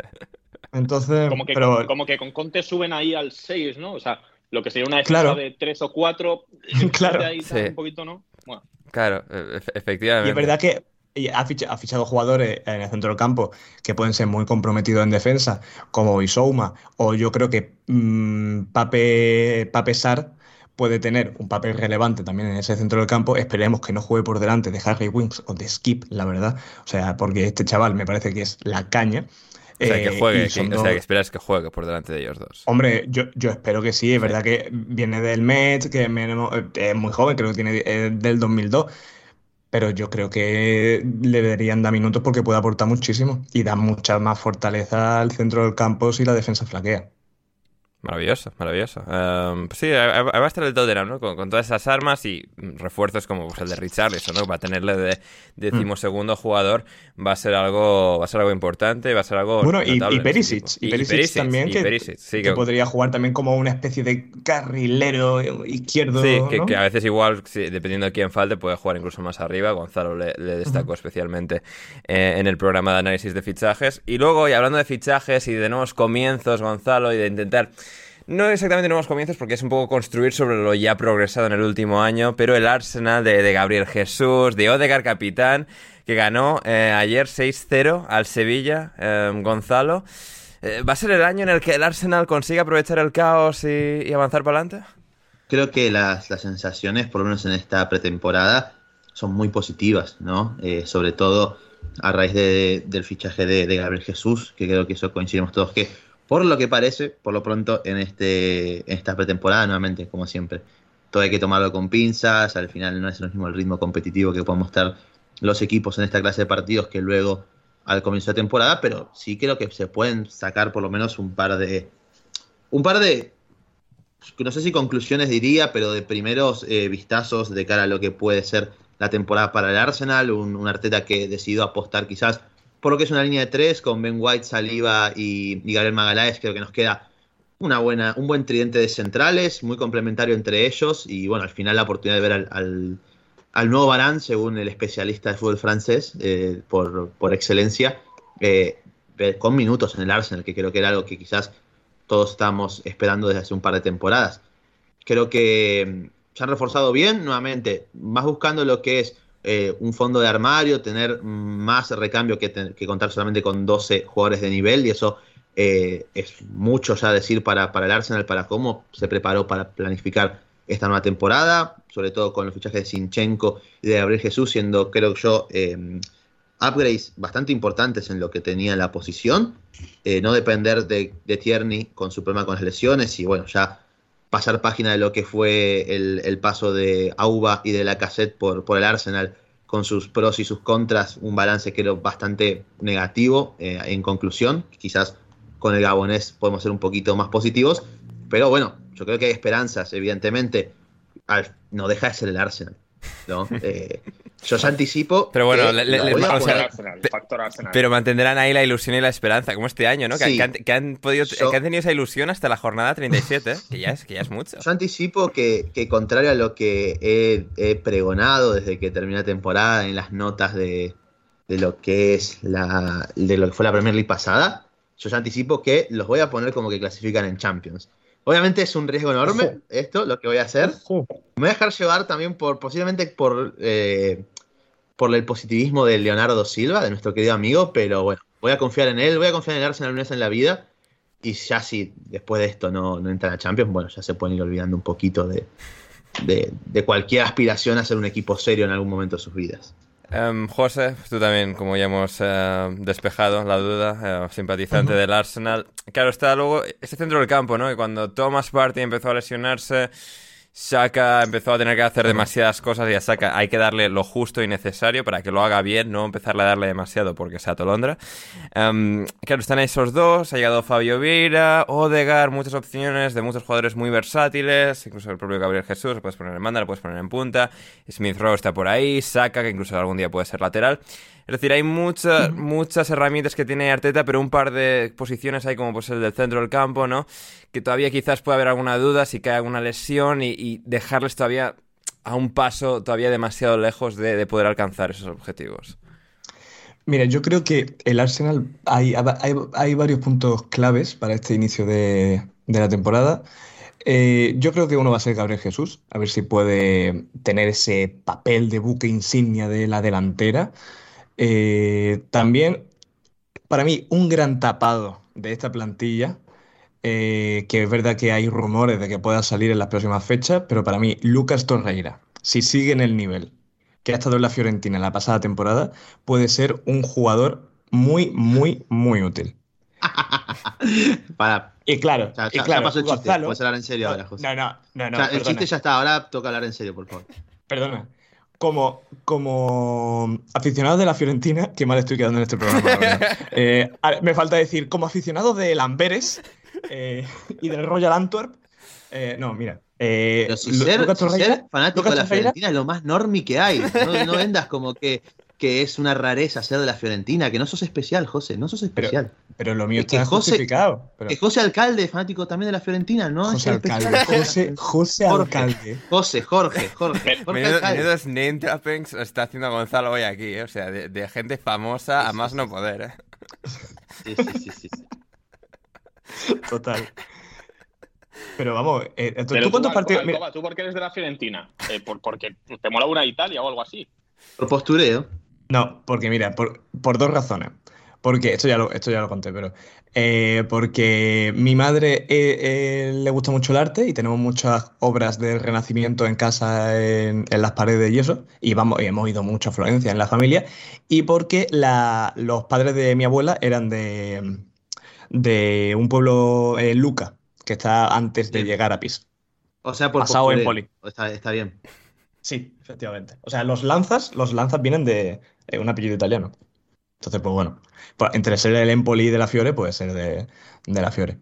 Entonces. Como que, pero... como que con Conte suben ahí al 6, ¿no? O sea, lo que sería una defensa de 3 o 4. claro. Ahí sí. Un poquito, ¿no? Bueno. Claro, e, efectivamente. Y es verdad que ha fichado, jugadores en el centro del campo que pueden ser muy comprometidos en defensa, como Isouma, o yo creo que mmm, Pape, Pape Sar puede tener un papel relevante también en ese centro del campo. Esperemos que no juegue por delante de Harry Winks o de Skip, la verdad. O sea, porque este chaval me parece que es la caña. O sea, que eh, juegue, o sea, que esperas que juegue por delante de ellos dos. Hombre, yo, yo espero que sí. Es verdad que viene del Met, que es muy joven, creo que tiene eh, del 2002. Pero yo creo que le deberían dar minutos porque puede aportar muchísimo y da mucha más fortaleza al centro del campo si la defensa flaquea. Maravilloso, maravilloso. Um, sí, va a estar el Tottenham, ¿no? Con, todas esas armas y refuerzos como pues, el de Richarlison, ¿no? Para tenerle de decimosegundo jugador va a ser algo, va a ser algo importante, va a ser algo. Bueno, y, Perisic, y, Perisic, también, que, podría jugar también como una especie de carrilero izquierdo. Sí, que, a veces igual, dependiendo de quién falte, puede jugar incluso más arriba. Gonzalo le, destacó especialmente eh, en el programa de análisis de fichajes. Y luego, y hablando de fichajes y de nuevos comienzos, Gonzalo, y de intentar no exactamente nuevos comienzos porque es un poco construir sobre lo ya progresado en el último año, pero el Arsenal de, Gabriel Jesús, de Odegar capitán, que ganó eh, ayer 6-0 al Sevilla, eh, Gonzalo. Eh, ¿Va a ser el año en el que el Arsenal consiga aprovechar el caos y, avanzar para adelante? Creo que las, sensaciones, por lo menos en esta pretemporada, son muy positivas, ¿no? sobre todo a raíz del fichaje de, de Gabriel Jesús, que creo que eso coincidimos todos que por lo que parece, por lo pronto, en, este, en esta pretemporada, nuevamente, como siempre, todo hay que tomarlo con pinzas, al final no es lo mismo el ritmo competitivo que pueden mostrar los equipos en esta clase de partidos que luego al comienzo de temporada, pero sí creo que se pueden sacar por lo menos un par de. Un par de. No sé si conclusiones diría, pero de primeros eh, vistazos de cara a lo que puede ser la temporada para el Arsenal. Un, un Arteta que decidió apostar quizás por lo que es una línea de tres con Ben White, Saliba y, Gabriel Magaláes, creo que nos queda una buena, un buen tridente de centrales, muy complementario entre ellos y bueno, al final la oportunidad de ver al, nuevo Barán, según el especialista de fútbol francés, eh, por, excelencia, eh, con minutos en el Arsenal, que creo que era algo que quizás todos estamos esperando desde hace un par de temporadas. Creo que mm, se han reforzado bien, nuevamente, más buscando lo que es eh, un fondo de armario, tener más recambio que, contar solamente con 12 jugadores de nivel y eso eh, es mucho ya decir para, para el Arsenal, para cómo se preparó para planificar esta nueva temporada, sobre todo con los fichajes de Sinchenko y de Gabriel Jesús, siendo creo yo eh, upgrades bastante importantes en lo que tenía la posición, no depender de, Tierney con su problema con las lesiones y bueno, ya pasar página de lo que fue el, paso de Auba y de la cassette por, por el Arsenal con sus pros y sus contras, un balance que era bastante negativo eh, en conclusión. Quizás con el Gabonés podemos ser un poquito más positivos, pero bueno, yo creo que hay esperanzas, evidentemente. no deja de ser el Arsenal. ¿no? Eh, yo ya anticipo. Pero bueno, pero mantendrán ahí la ilusión y la esperanza, como este año, ¿no? Que, han, podido, que han tenido esa ilusión hasta la jornada 37, que ya es, que ya es mucho. Yo anticipo que, contrario a lo que he, pregonado desde que terminé la temporada en las notas de, lo que es la, de lo que fue la Premier League pasada, yo ya anticipo que los voy a poner como que clasifican en Champions. Obviamente es un riesgo enorme esto, lo que voy a hacer. Me voy a dejar llevar también por, posiblemente por, eh, por el positivismo de Leonardo Silva, de nuestro querido amigo, pero bueno, voy a confiar en él, voy a confiar en el Arsenal en la vida. Y ya si después de esto no, no entran a Champions, bueno, ya se pueden ir olvidando un poquito de, de cualquier aspiración a ser un equipo serio en algún momento de sus vidas. Um, José, tú también, como ya hemos eh, despejado la duda, eh, simpatizante del Arsenal. Claro, está luego ese centro del campo, ¿no? Y cuando Thomas Partey empezó a lesionarse, Saka empezó a tener que hacer demasiadas cosas y a Saka hay que darle lo justo y necesario para que lo haga bien, no empezarle a darle demasiado porque sea tolondra. Um, claro, están esos dos, ha llegado Fabio Vieira, Odegar, muchas opciones de muchos jugadores muy versátiles, incluso el propio Gabriel Jesús, lo puedes poner en banda, lo puedes poner en punta, Smith Rowe está por ahí, Saka, que incluso algún día puede ser lateral. Es decir, hay muchas, muchas herramientas que tiene Arteta, pero un par de posiciones hay como pues el del centro del campo, ¿no? Que todavía quizás puede haber alguna duda si cae alguna lesión y, dejarles todavía a un paso todavía demasiado lejos de, poder alcanzar esos objetivos. Mira, yo creo que el Arsenal hay, hay, varios puntos claves para este inicio de, la temporada. Eh, yo creo que uno va a ser Gabriel Jesús, a ver si puede tener ese papel de buque insignia de la delantera. Eh, también, para mí, un gran tapado de esta plantilla, eh, que es verdad que hay rumores de que pueda salir en las próximas fechas, pero para mí, Lucas Torreira, si sigue en el nivel que ha estado en la Fiorentina en la pasada temporada, puede ser un jugador muy, muy, muy útil. Para. Y claro, ya, y claro, pasó el chiste. Puedes hablar en serio ahora, José. No, no, no. no el chiste ya está, ahora toca hablar en serio, por favor. Perdona como, como aficionado de la Fiorentina, qué mal estoy quedando en este programa. Eh, me falta decir, como aficionado de Lamberes, eh, y del Royal Antwerp. Eh, no, mira. eh, Pero si ser, Lucas si Torreira- ser fanático Lucas de la Torreira- Fiorentina es lo más normi que hay. No, no vendas como que, que es una rareza ser de la Fiorentina, que no sos especial, José, no sos especial. pero lo mío Es que está José- justificado. Pero- Que José Alcalde, fanático también de la Fiorentina, ¿no? José Es especial. Alcalde. José, José Jorge. Alcalde. José, Jorge, Jorge. Menudos name droppings está haciendo Gonzalo hoy aquí, ¿eh? o sea, de, de gente famosa a más no poder. ¿eh? Sí, sí, sí, sí. Total. Pero vamos, eh, ¿tú, Pero tú cuántos partidos.? Alcoba, ¿Tú por qué eres de la Fiorentina? Eh, por- porque te mola una Italia o algo así. Por postureo. No, porque mira, por, por dos razones. Porque esto ya lo, esto ya lo conté, pero. eh, porque mi madre eh, eh, le gusta mucho el arte y tenemos muchas obras del Renacimiento en casa, en, en las paredes y eso. Y, vamos, y hemos ido mucho a Florencia en la familia. Y porque la- los padres de mi abuela eran de, de un pueblo, eh, Luca, que está antes de Sí. llegar a Pisa. O sea, por Pasado en poli. Está, está bien. Sí, efectivamente. O sea, los lanzas, los lanzas vienen de eh, un apellido italiano. Entonces, pues bueno, pues, entre ser el Empoli de la Fiore, puede ser de, de la Fiore.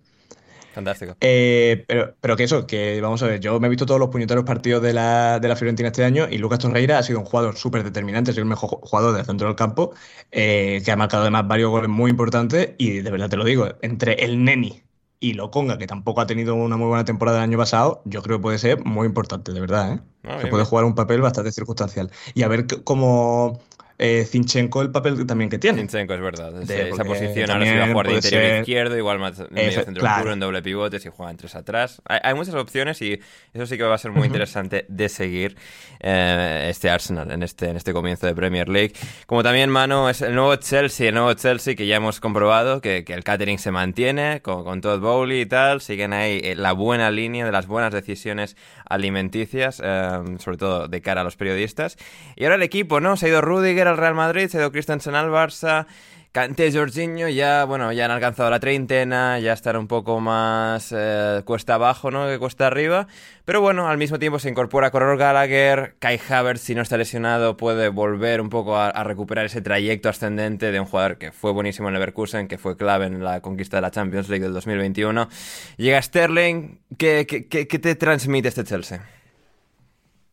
Fantástico. Eh, pero, pero que eso, que vamos a ver, yo me he visto todos los puñeteros partidos de la, de la Fiorentina este año y Lucas Torreira ha sido un jugador súper determinante, ha sido el mejor ju- jugador del centro del campo, eh, que ha marcado además varios goles muy importantes y de verdad te lo digo, entre el Neni y Lokonga, que tampoco ha tenido una muy buena temporada el año pasado, yo creo que puede ser muy importante, de verdad, ¿eh? Se bien, puede bien. jugar un papel bastante circunstancial. Y a ver cómo eh, Zinchenko el papel también que tiene. Zinchenko es verdad. De- esa posición ahora se va a jugar de interior ser- izquierdo, igual más medio Efe- centro claro. puro en doble pivote si juegan tres atrás. Hay, hay muchas opciones y eso sí que va a ser muy interesante de seguir eh, este Arsenal en este, en este comienzo de Premier League. Como también, Mano, es el nuevo Chelsea, el nuevo Chelsea que ya hemos comprobado que, que el catering se mantiene con, con Todd Bowley y tal. Siguen ahí eh, la buena línea de las buenas decisiones alimenticias, eh, sobre todo de cara a los periodistas. Y ahora el equipo, ¿no? Se ha ido Rudiger al Real Madrid, se ha ido Christensen al Barça. Kanté, Jorginho ya, bueno, ya han alcanzado la treintena, ya están un poco más eh, cuesta abajo, ¿no? Que cuesta arriba. Pero bueno, al mismo tiempo se incorpora Conor Gallagher, Kai Havertz, si no está lesionado, puede volver un poco a, recuperar ese trayecto ascendente de un jugador que fue buenísimo en Leverkusen, que fue clave en la conquista de la Champions League del 2021. Llega Sterling, ¿qué, qué, qué- qué te transmite este Chelsea?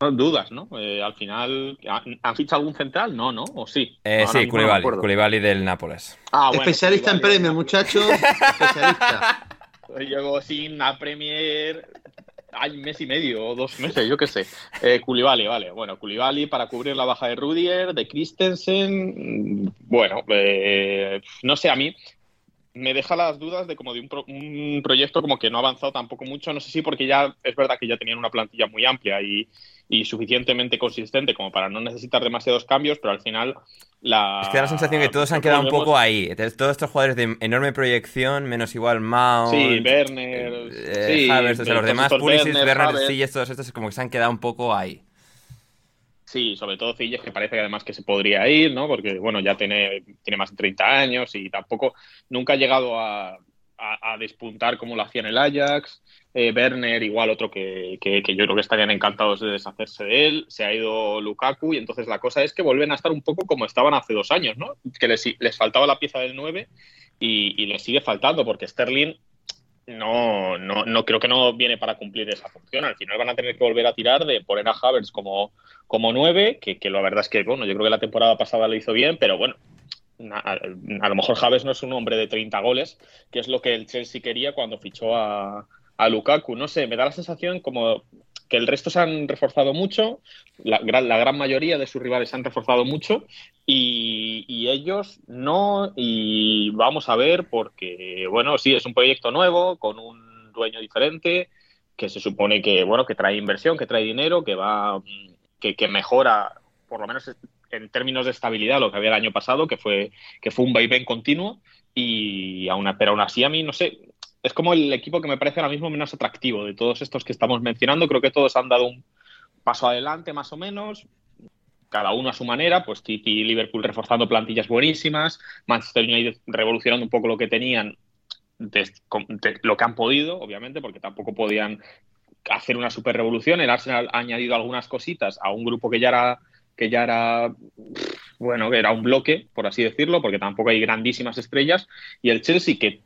No dudas, ¿no? Eh, al final, ¿han, fichado algún central? No, ¿no? ¿O sí? Eh, sí, mismo no del Nápoles. Ah, bueno, Especialista en premios, muchachos. Especialista. Llevo sin la Premier hay mes y medio o dos meses, yo qué sé. Eh, vale. Bueno, Koulibaly para cubrir la baja de Rudiger, de Christensen. Bueno, eh, no sé, a mí me deja las dudas de como de un, pro- un proyecto como que no ha avanzado tampoco mucho. No sé si porque ya es verdad que ya tenían una plantilla muy amplia y, y suficientemente consistente como para no necesitar demasiados cambios, pero al final la... Es que da la sensación que todos han quedado un poco ahí. Todos estos jugadores de enorme proyección, menos igual Mount, Sí, Werner, eh, sí, o sea, los demás, Pulisic, Werner. Silles, todos estos como que se han quedado un poco ahí. Sí, sobre todo Cilles, que parece que además que se podría ir, ¿no? Porque, bueno, ya tiene, tiene más de 30 años y tampoco, nunca ha llegado a, a- a despuntar como lo hacía en el Ajax. Eh, Werner, igual otro que, que- que yo creo que estarían encantados de deshacerse de él. Se ha ido Lukaku y entonces la cosa es que vuelven a estar un poco como estaban hace dos años, ¿no? Que les, les faltaba la pieza del 9 y, y les sigue faltando porque Sterling no, no, no creo que no viene para cumplir esa función. Al final van a tener que volver a tirar de poner a Havertz como, como nueve, que, que la verdad es que, bueno, yo creo que la temporada pasada lo hizo bien, pero bueno, a, lo mejor Havertz no es un hombre de 30 goles, que es lo que el Chelsea quería cuando fichó a, a Lukaku. No sé, me da la sensación como que el resto se han reforzado mucho, la gran, mayoría de sus rivales se han reforzado mucho y, ellos no, y vamos a ver porque, bueno, sí, es un proyecto nuevo, con un dueño diferente, que se supone que, bueno, que trae inversión, que trae dinero, que va, que, que mejora, por lo menos en términos de estabilidad, lo que había el año pasado, que fue, que fue un vaivén continuo, y aún, pero aún así a mí, no sé, es como el equipo que me parece ahora mismo menos atractivo de todos estos que estamos mencionando. Creo que todos han dado un paso adelante, más o menos, cada uno a su manera. Pues City y Liverpool reforzando plantillas buenísimas, Manchester United revolucionando un poco lo que tenían, lo que han podido, obviamente, porque tampoco podían hacer una super revolución. El Arsenal ha añadido algunas cositas a un grupo que ya era que ya era bueno, que era un bloque, por así decirlo, porque tampoco hay grandísimas estrellas, y el Chelsea que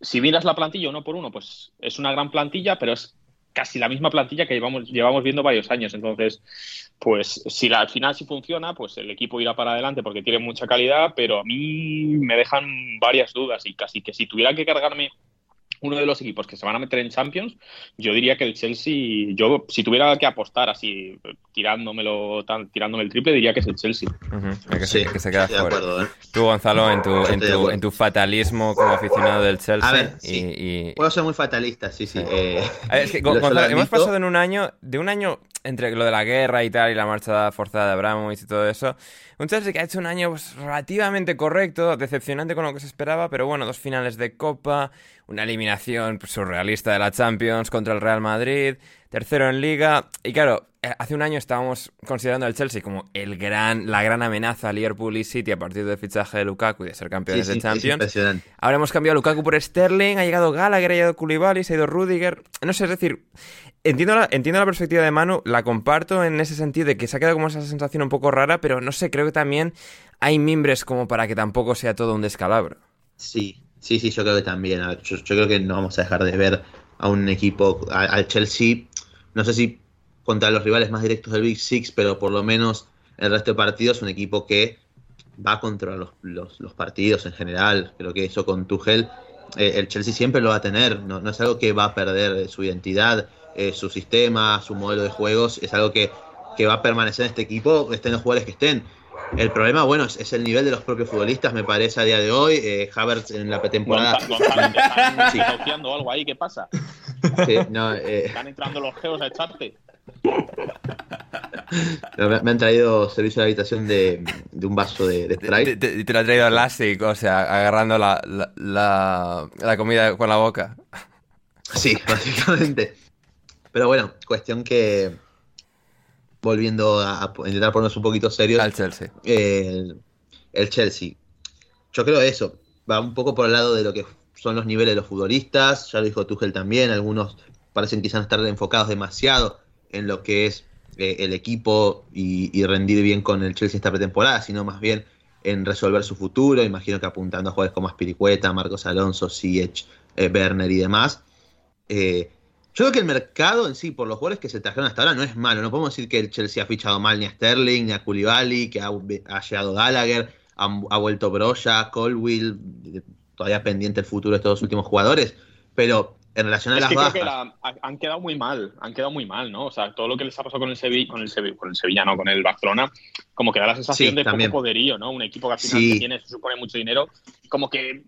si miras la plantilla uno por uno, pues es una gran plantilla, pero es casi la misma plantilla que llevamos, llevamos viendo varios años. Entonces, pues si la, al final sí funciona, pues el equipo irá para adelante porque tiene mucha calidad, pero a mí me dejan varias dudas y casi que si tuviera que cargarme uno de los equipos que se van a meter en Champions, yo diría que el Chelsea, yo si tuviera que apostar así, tirándomelo, tan, tirándome el triple, diría que es el Chelsea. que, se, queda fuera. ¿eh? Tú, Gonzalo, en tu, en tu, fatalismo como aficionado del Chelsea. A ver, y, Puedo ser muy fatalista, sí, sí. Eh, hemos pasado en un año, de un año entre lo de la guerra y tal, y la marcha forzada de Abramovich y todo eso, un Chelsea que ha hecho un año pues, relativamente correcto, decepcionante con lo que se esperaba, pero bueno, dos finales de Copa, una eliminación surrealista de la Champions contra el Real Madrid, tercero en Liga, y claro, eh, hace un año estábamos considerando al Chelsea como el gran, la gran amenaza a Liverpool y City a partir del fichaje de Lukaku y de ser campeones de Champions. Ahora hemos cambiado a Lukaku por Sterling, ha llegado Gallagher, ha llegado Koulibaly, se ha ido Rudiger. No sé, es decir, entiendo la, entiendo la perspectiva de Manu, la comparto en ese sentido de que se ha quedado como esa sensación un poco rara, pero no sé, creo que también hay mimbres como para que tampoco sea todo un descalabro. Sí, sí, sí, yo creo que también. Yo, creo que no vamos a dejar de ver a un equipo, al Chelsea, no sé si contra los rivales más directos del Big Six, pero por lo menos el resto de partidos, un equipo que va contra los, los, partidos en general. Creo que eso con Tuchel, eh, el Chelsea siempre lo va a tener, no, es algo que va a perder su identidad eh, su sistema, su modelo de juegos, es algo que, va a permanecer en este equipo, estén los jugadores que estén. El problema, bueno, es, el nivel de los propios futbolistas, me parece, a día de hoy. Eh, Havertz en la pretemporada. ¿Están algo ahí? ¿Qué pasa? Eh, Están entrando los geos a echarte. me, han traído servicio de habitación de, un vaso de, de Sprite. Te, te, lo ha traído Lastic, o sea, agarrando la, la, la comida con la boca. Sí, básicamente. Pero bueno, cuestión que. Volviendo a, intentar ponernos un poquito serios. Al Chelsea. el, Chelsea. Yo creo eso. Va un poco por el lado de lo que son los niveles de los futbolistas. Ya lo dijo Tuchel también. Algunos parecen quizás estar enfocados demasiado en lo que es eh, el equipo y, rendir bien con el Chelsea esta pretemporada, sino más bien en resolver su futuro. Imagino que apuntando a jugadores como Aspiricueta, Marcos Alonso, Siech, eh, Werner y demás. Eh, yo creo que el mercado en sí, por los jugadores que se trajeron hasta ahora, no es malo. No podemos decir que el Chelsea ha fichado mal ni a Sterling, ni a Koulibaly, que ha, llegado Gallagher, ha, vuelto Broya, Colwill, todavía pendiente el futuro de estos últimos jugadores. Pero en relación a las que que han quedado muy mal, han quedado muy mal, ¿no? O sea, todo lo que les ha pasado con el Sevilla, con el Sevilla, con el Sevilla, no, con el Barcelona, como que da la sensación de poco poderío, ¿no? Un equipo que al final tiene, se supone mucho dinero, como que,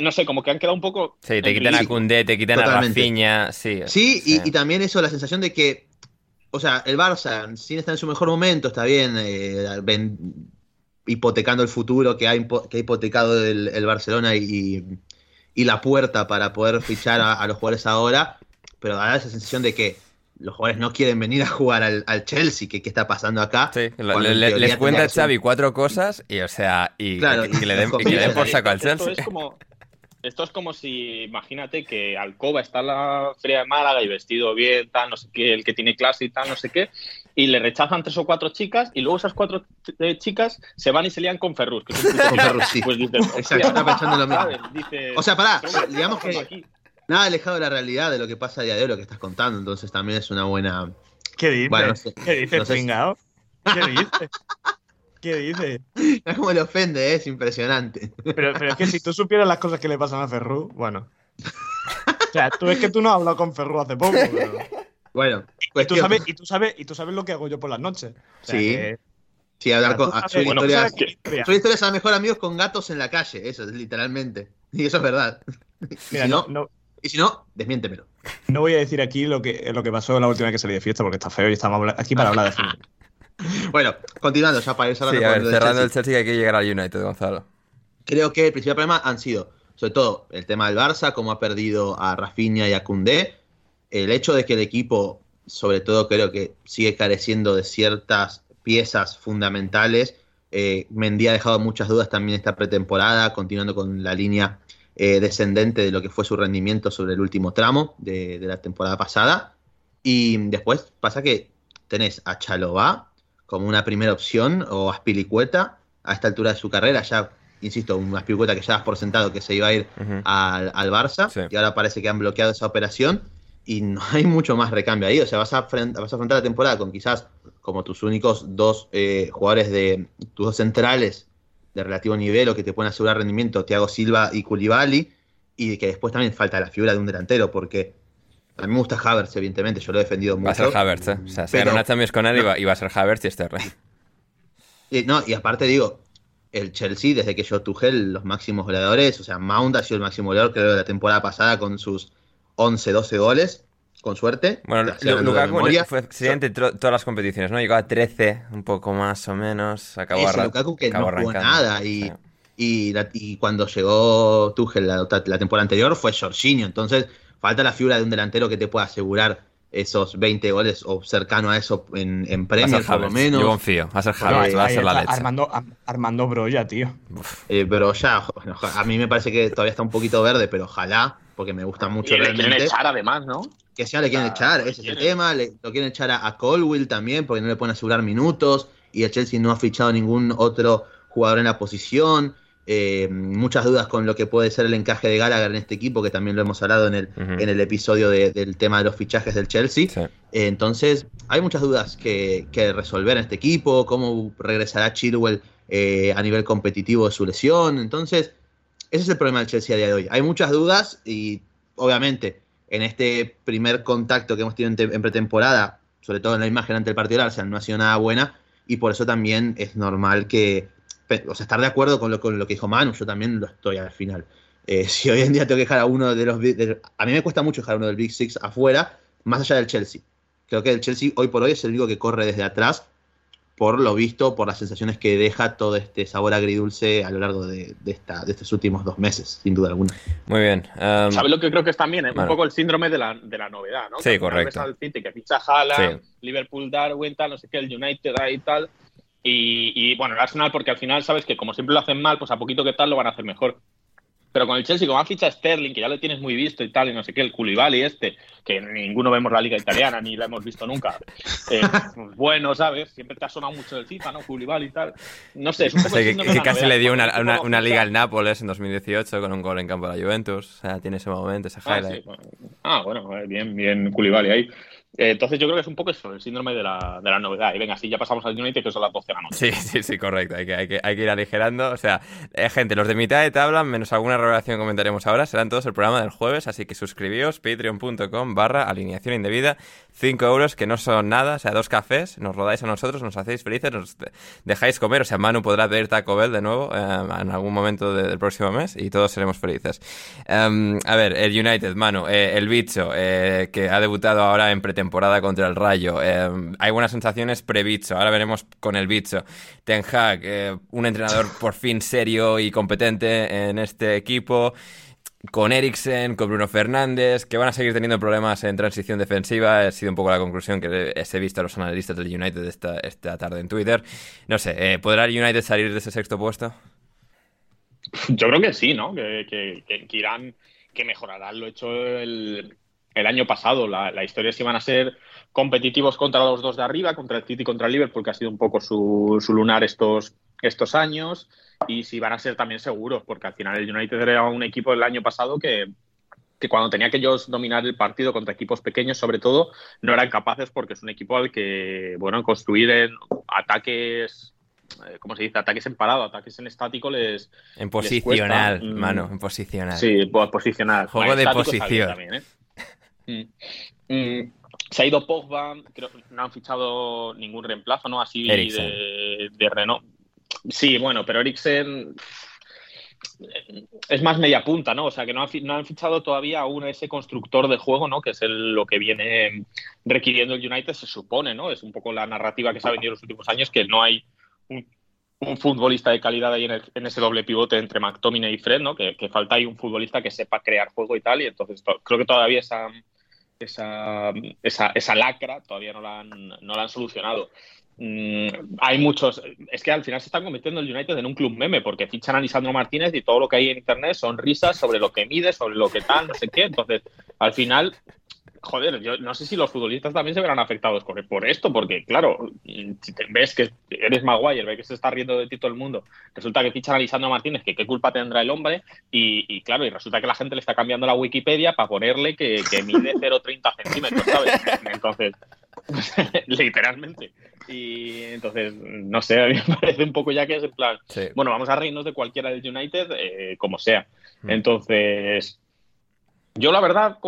no sé, como que han quedado un poco. Sí, te quitan a Cundé, te quitan a Rafinha, sí. Sí, y, también eso, la sensación de que, o sea, el Barça, sin estar en su mejor momento, está bien, eh, hipotecando el futuro que ha, que ha hipotecado el, Barcelona y y la puerta para poder fichar a, los jugadores ahora, pero da esa sensación de que los jugadores no quieren venir a jugar al, Chelsea, que qué está pasando acá. Sí, les cuenta a Xavi cuatro cosas y, o sea, y, que, le den, por saco al Chelsea. Esto es como, esto es como si, imagínate que Alcoba está en la Feria de Málaga y vestido bien, tal, no sé qué, el que tiene clase y tal, no sé qué, y le rechazan tres o cuatro chicas y luego esas cuatro eh, chicas se van y se lían con Ferrus. con Ferrus, sí. Pues dices, Exacto, está pensando lo mismo. o sea, pará, digamos que nada alejado de la realidad de lo que pasa a día de hoy, lo que estás contando, entonces también es una buena... ¿Qué dices? ¿Qué dices, pringao? ¿Qué dices? ¿Qué dices? Es como le ofende, ¿eh? es impresionante. Pero, pero es que si tú supieras las cosas que le pasan a Ferru, bueno. O sea, tú es que tú no has hablado con Ferru hace poco, pero... Bueno, y, tú sabes, y, tú sabes, y tú sabes lo que hago yo por las noches. sí. Sí, hablar con. Son historias, historias a mejor amigos con gatos en la calle, eso es literalmente. Y eso es verdad. y, si no, y si no, desmiéntemelo. No voy a decir aquí lo que, lo que pasó la última vez que salí de fiesta porque está feo y estamos aquí para hablar de fútbol. bueno, continuando ya para ir cerrando, sí, a ver, cerrando el Chelsea que hay que llegar al United, Gonzalo. Creo que el principal problema han sido, sobre todo, el tema del Barça, cómo ha perdido a Rafinha y a Koundé el hecho de que el equipo, sobre todo creo que sigue careciendo de ciertas piezas fundamentales, eh, Mendy ha dejado muchas dudas también esta pretemporada, continuando con la línea eh, descendente de lo que fue su rendimiento sobre el último tramo de, la temporada pasada. Y después pasa que tenés a Chalobá como una primera opción o a Spilicueta a esta altura de su carrera, ya insisto, una pirueta que ya das por sentado que se iba a ir al, al, Barça, y ahora parece que han bloqueado esa operación y no hay mucho más recambio ahí. O sea, vas a, vas a afrontar la temporada con quizás como tus únicos dos eh, jugadores de tus dos centrales de relativo nivel o que te pueden asegurar rendimiento, Thiago Silva y Koulibaly, y que después también falta la figura de un delantero, porque a mí me gusta Havertz, evidentemente, yo lo he defendido mucho. Va a ser Havertz, ¿eh? O sea, se una Champions con él y va, a ser Havertz y este rey. Y, no, y aparte digo, el Chelsea, desde que yo Tuchel, los máximos goleadores, o sea, Mount ha sido el máximo goleador, creo, de la temporada pasada con sus 11, 12 goles con suerte. Bueno, Lukaku fue presidente todas las competiciones, ¿no? Llegó a 13, un poco más o menos. Acabó Ese Lukaku que no jugó nada y, y, cuando llegó Tuchel la, temporada anterior fue Jorginho. Entonces, falta la figura de un delantero que te pueda asegurar esos 20 goles o cercano a eso en, en Premier, por lo menos. Yo confío, va a ser Javier, va a ser la leche. Armando, Armando Broya, tío. Eh, Broya, a mí me parece que todavía está un poquito verde, pero ojalá, porque me gusta mucho y realmente. Le quieren echar además, ¿no? Que ya le quieren echar, ese es el tema. lo quieren echar a, Colwill también, porque no le pueden asegurar minutos. Y el Chelsea no ha fichado ningún otro jugador en la posición. Eh, muchas dudas con lo que puede ser el encaje de Gallagher en este equipo, que también lo hemos hablado en el, en el episodio del tema de los fichajes del Chelsea. Eh, entonces, hay muchas dudas que, resolver en este equipo, cómo regresará Chilwell eh, a nivel competitivo de su lesión. Entonces, ese es el problema del Chelsea a día de hoy. Hay muchas dudas y, obviamente, en este primer contacto que hemos tenido en, pretemporada, sobre todo en la imagen ante el partido del Arsenal, no ha sido nada buena y por eso también es normal que, o sea, estar de acuerdo con lo, con lo que dijo Manu, yo también lo estoy al final. Eh, si hoy en día tengo que dejar a uno de los... a mí me cuesta mucho dejar a uno del Big Six afuera, más allá del Chelsea. Creo que el Chelsea hoy por hoy es el único que corre desde atrás por lo visto, por las sensaciones que deja todo este sabor agridulce a lo largo de, esta, de estos últimos dos meses, sin duda alguna. Muy bien. Um, ¿Sabes lo que creo que es también? Un poco el síndrome de la, de la novedad, ¿no? Sí, correcto. Al City, que ficha Haaland, Liverpool Darwin, tal, no sé qué, el United ahí tal. Y, y, bueno, el Arsenal, porque al final sabes que como siempre lo hacen mal, pues a poquito que tal lo van a hacer mejor. Pero con el Chelsea, como ha ficha Sterling, que ya lo tienes muy visto y tal, y no sé qué, el Koulibaly este, que ninguno vemos la liga italiana ni la hemos visto nunca. Eh, pues bueno, ¿sabes? Siempre te ha sonado mucho el FIFA, ¿no? Koulibaly y tal. No sé, es un poco que, casi le dio una, una, liga al Nápoles en 2018 con un gol en campo de la Juventus. O sea, tiene ese momento, ese ah, highlight. Ah, bueno, bien, bien Koulibaly ahí. Eh, entonces yo creo que es un poco eso, el síndrome de la, de la novedad. Y venga, así ya pasamos al United, que son las 12 de la noche. Sí, sí, sí, correcto. Hay que, hay que, hay que ir aligerando. O sea, eh, gente, los de mitad de tabla, menos alguna revelación que comentaremos ahora, serán todos el programa del jueves. Así que suscribíos, patreon.com barra alineación indebida. 5 euros, que no son nada, o sea, dos cafés. Nos rodáis a nosotros, nos hacéis felices, nos dejáis comer. O sea, Manu podrá pedir Taco Bell de nuevo eh, en algún momento del próximo mes y todos seremos felices. Em, a ver, el United, Manu, el bicho, que ha debutado ahora en pretemporada contra el Rayo. Eh, hay buenas sensaciones pre-bicho. Ahora veremos con el bicho. Ten Hag, eh, un entrenador por fin serio y competente en este equipo. Con Eriksen, con Bruno Fernández, que van a seguir teniendo problemas en transición defensiva. Ha sido un poco la conclusión que he visto a los analistas del United esta, esta tarde en Twitter. No sé, eh, ¿podrá el United salir de ese sexto puesto? Yo creo que sí, ¿no? Que, que irán, que mejorarán lo hecho el, el año pasado. La, la, historia es que van a ser competitivos contra los dos de arriba, contra el City y contra el Liverpool, que ha sido un poco su, su, lunar estos, estos años. Y si van a ser también seguros, porque al final el United era un equipo del año pasado que, que cuando tenía que ellos dominar el partido contra equipos pequeños, sobre todo, no eran capaces porque es un equipo al que, bueno, construir en ataques eh, ¿cómo se dice? Ataques en parado, ataques en estático les. En posicional, mano, en posicional. Sí, posicional. Juego de posición. También, ¿eh? Mm. Mm. Se ha ido Pogba, creo no han fichado ningún reemplazo, ¿no? Así de, de, Renault. Sí, bueno, pero Eriksen es más media punta, ¿no? O sea, que no, han fichado todavía aún ese constructor de juego, ¿no? Que es lo que viene requiriendo el United, se supone, ¿no? Es un poco la narrativa que se ha vendido en los últimos años, que no hay un, futbolista de calidad ahí en, ese doble pivote entre McTominay y Fred, ¿no? Que, que, falta ahí un futbolista que sepa crear juego y tal, y entonces creo que todavía esa esa, esa, esa lacra todavía no la han, no la han solucionado. Mm, hay muchos. Es que al final se están convirtiendo el United en un club meme porque fichan a Lisandro Martínez y todo lo que hay en internet son risas sobre lo que mide, sobre lo que tal, no sé qué. Entonces, al final, joder, yo no sé si los futbolistas también se verán afectados por esto, porque claro, si te ves que eres Maguire, ves que se está riendo de ti todo el mundo, resulta que fichan a Lisandro Martínez, que qué culpa tendrá el hombre, y, claro, y resulta que la gente le está cambiando la Wikipedia para ponerle que, que mide 0,30 centímetros, ¿sabes? Entonces, literalmente. Y entonces, no sé, a mí me parece un poco ya que es en plan, bueno, vamos a reírnos de cualquiera del United, eh, como sea. Mm. Entonces, yo la verdad,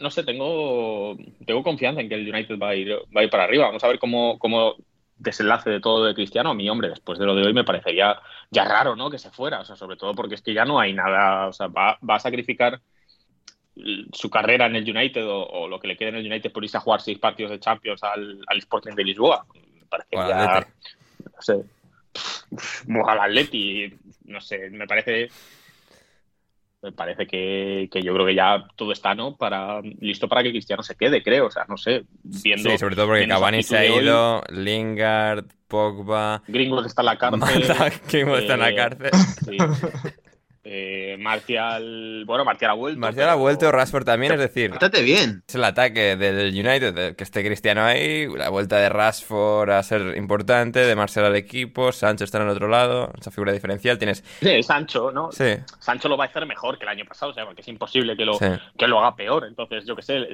no sé, tengo, tengo confianza en que el United va a ir, va a ir para arriba. Vamos a ver cómo, cómo desenlace de todo de Cristiano. A mí, hombre, después de lo de hoy me parecería ya raro, ¿no? Que se fuera, o sea, sobre todo porque es que ya no hay nada, o sea, va, va a sacrificar su carrera en el United o, lo que le quede en el United por irse a jugar seis partidos de Champions al, al Sporting de Lisboa. Me parece ya, no sé, al Atleti, no sé, me parece me parece que, yo creo que ya todo está no para listo para que Cristiano se quede, creo. O sea, no sé, viendo. Sí, sobre todo porque Cavani se ha ido, Lingard, Pogba. Gringo está en la cárcel. Gringo está en la eh, cárcel. Sí. Eh, Marcial, bueno, Marcial ha vuelto. Marcial ha vuelto, Rashford también, es decir. Bastante bien. Es el ataque del United, que esté Cristiano ahí, la vuelta de Rashford a ser importante, de Marcial al equipo, Sancho está en el otro lado, esa figura diferencial. Tienes. Sí, Sancho, ¿no? Sí. Sancho lo va a hacer mejor que el año pasado, o sea, porque es imposible que lo, que lo haga peor. Entonces, yo qué sé,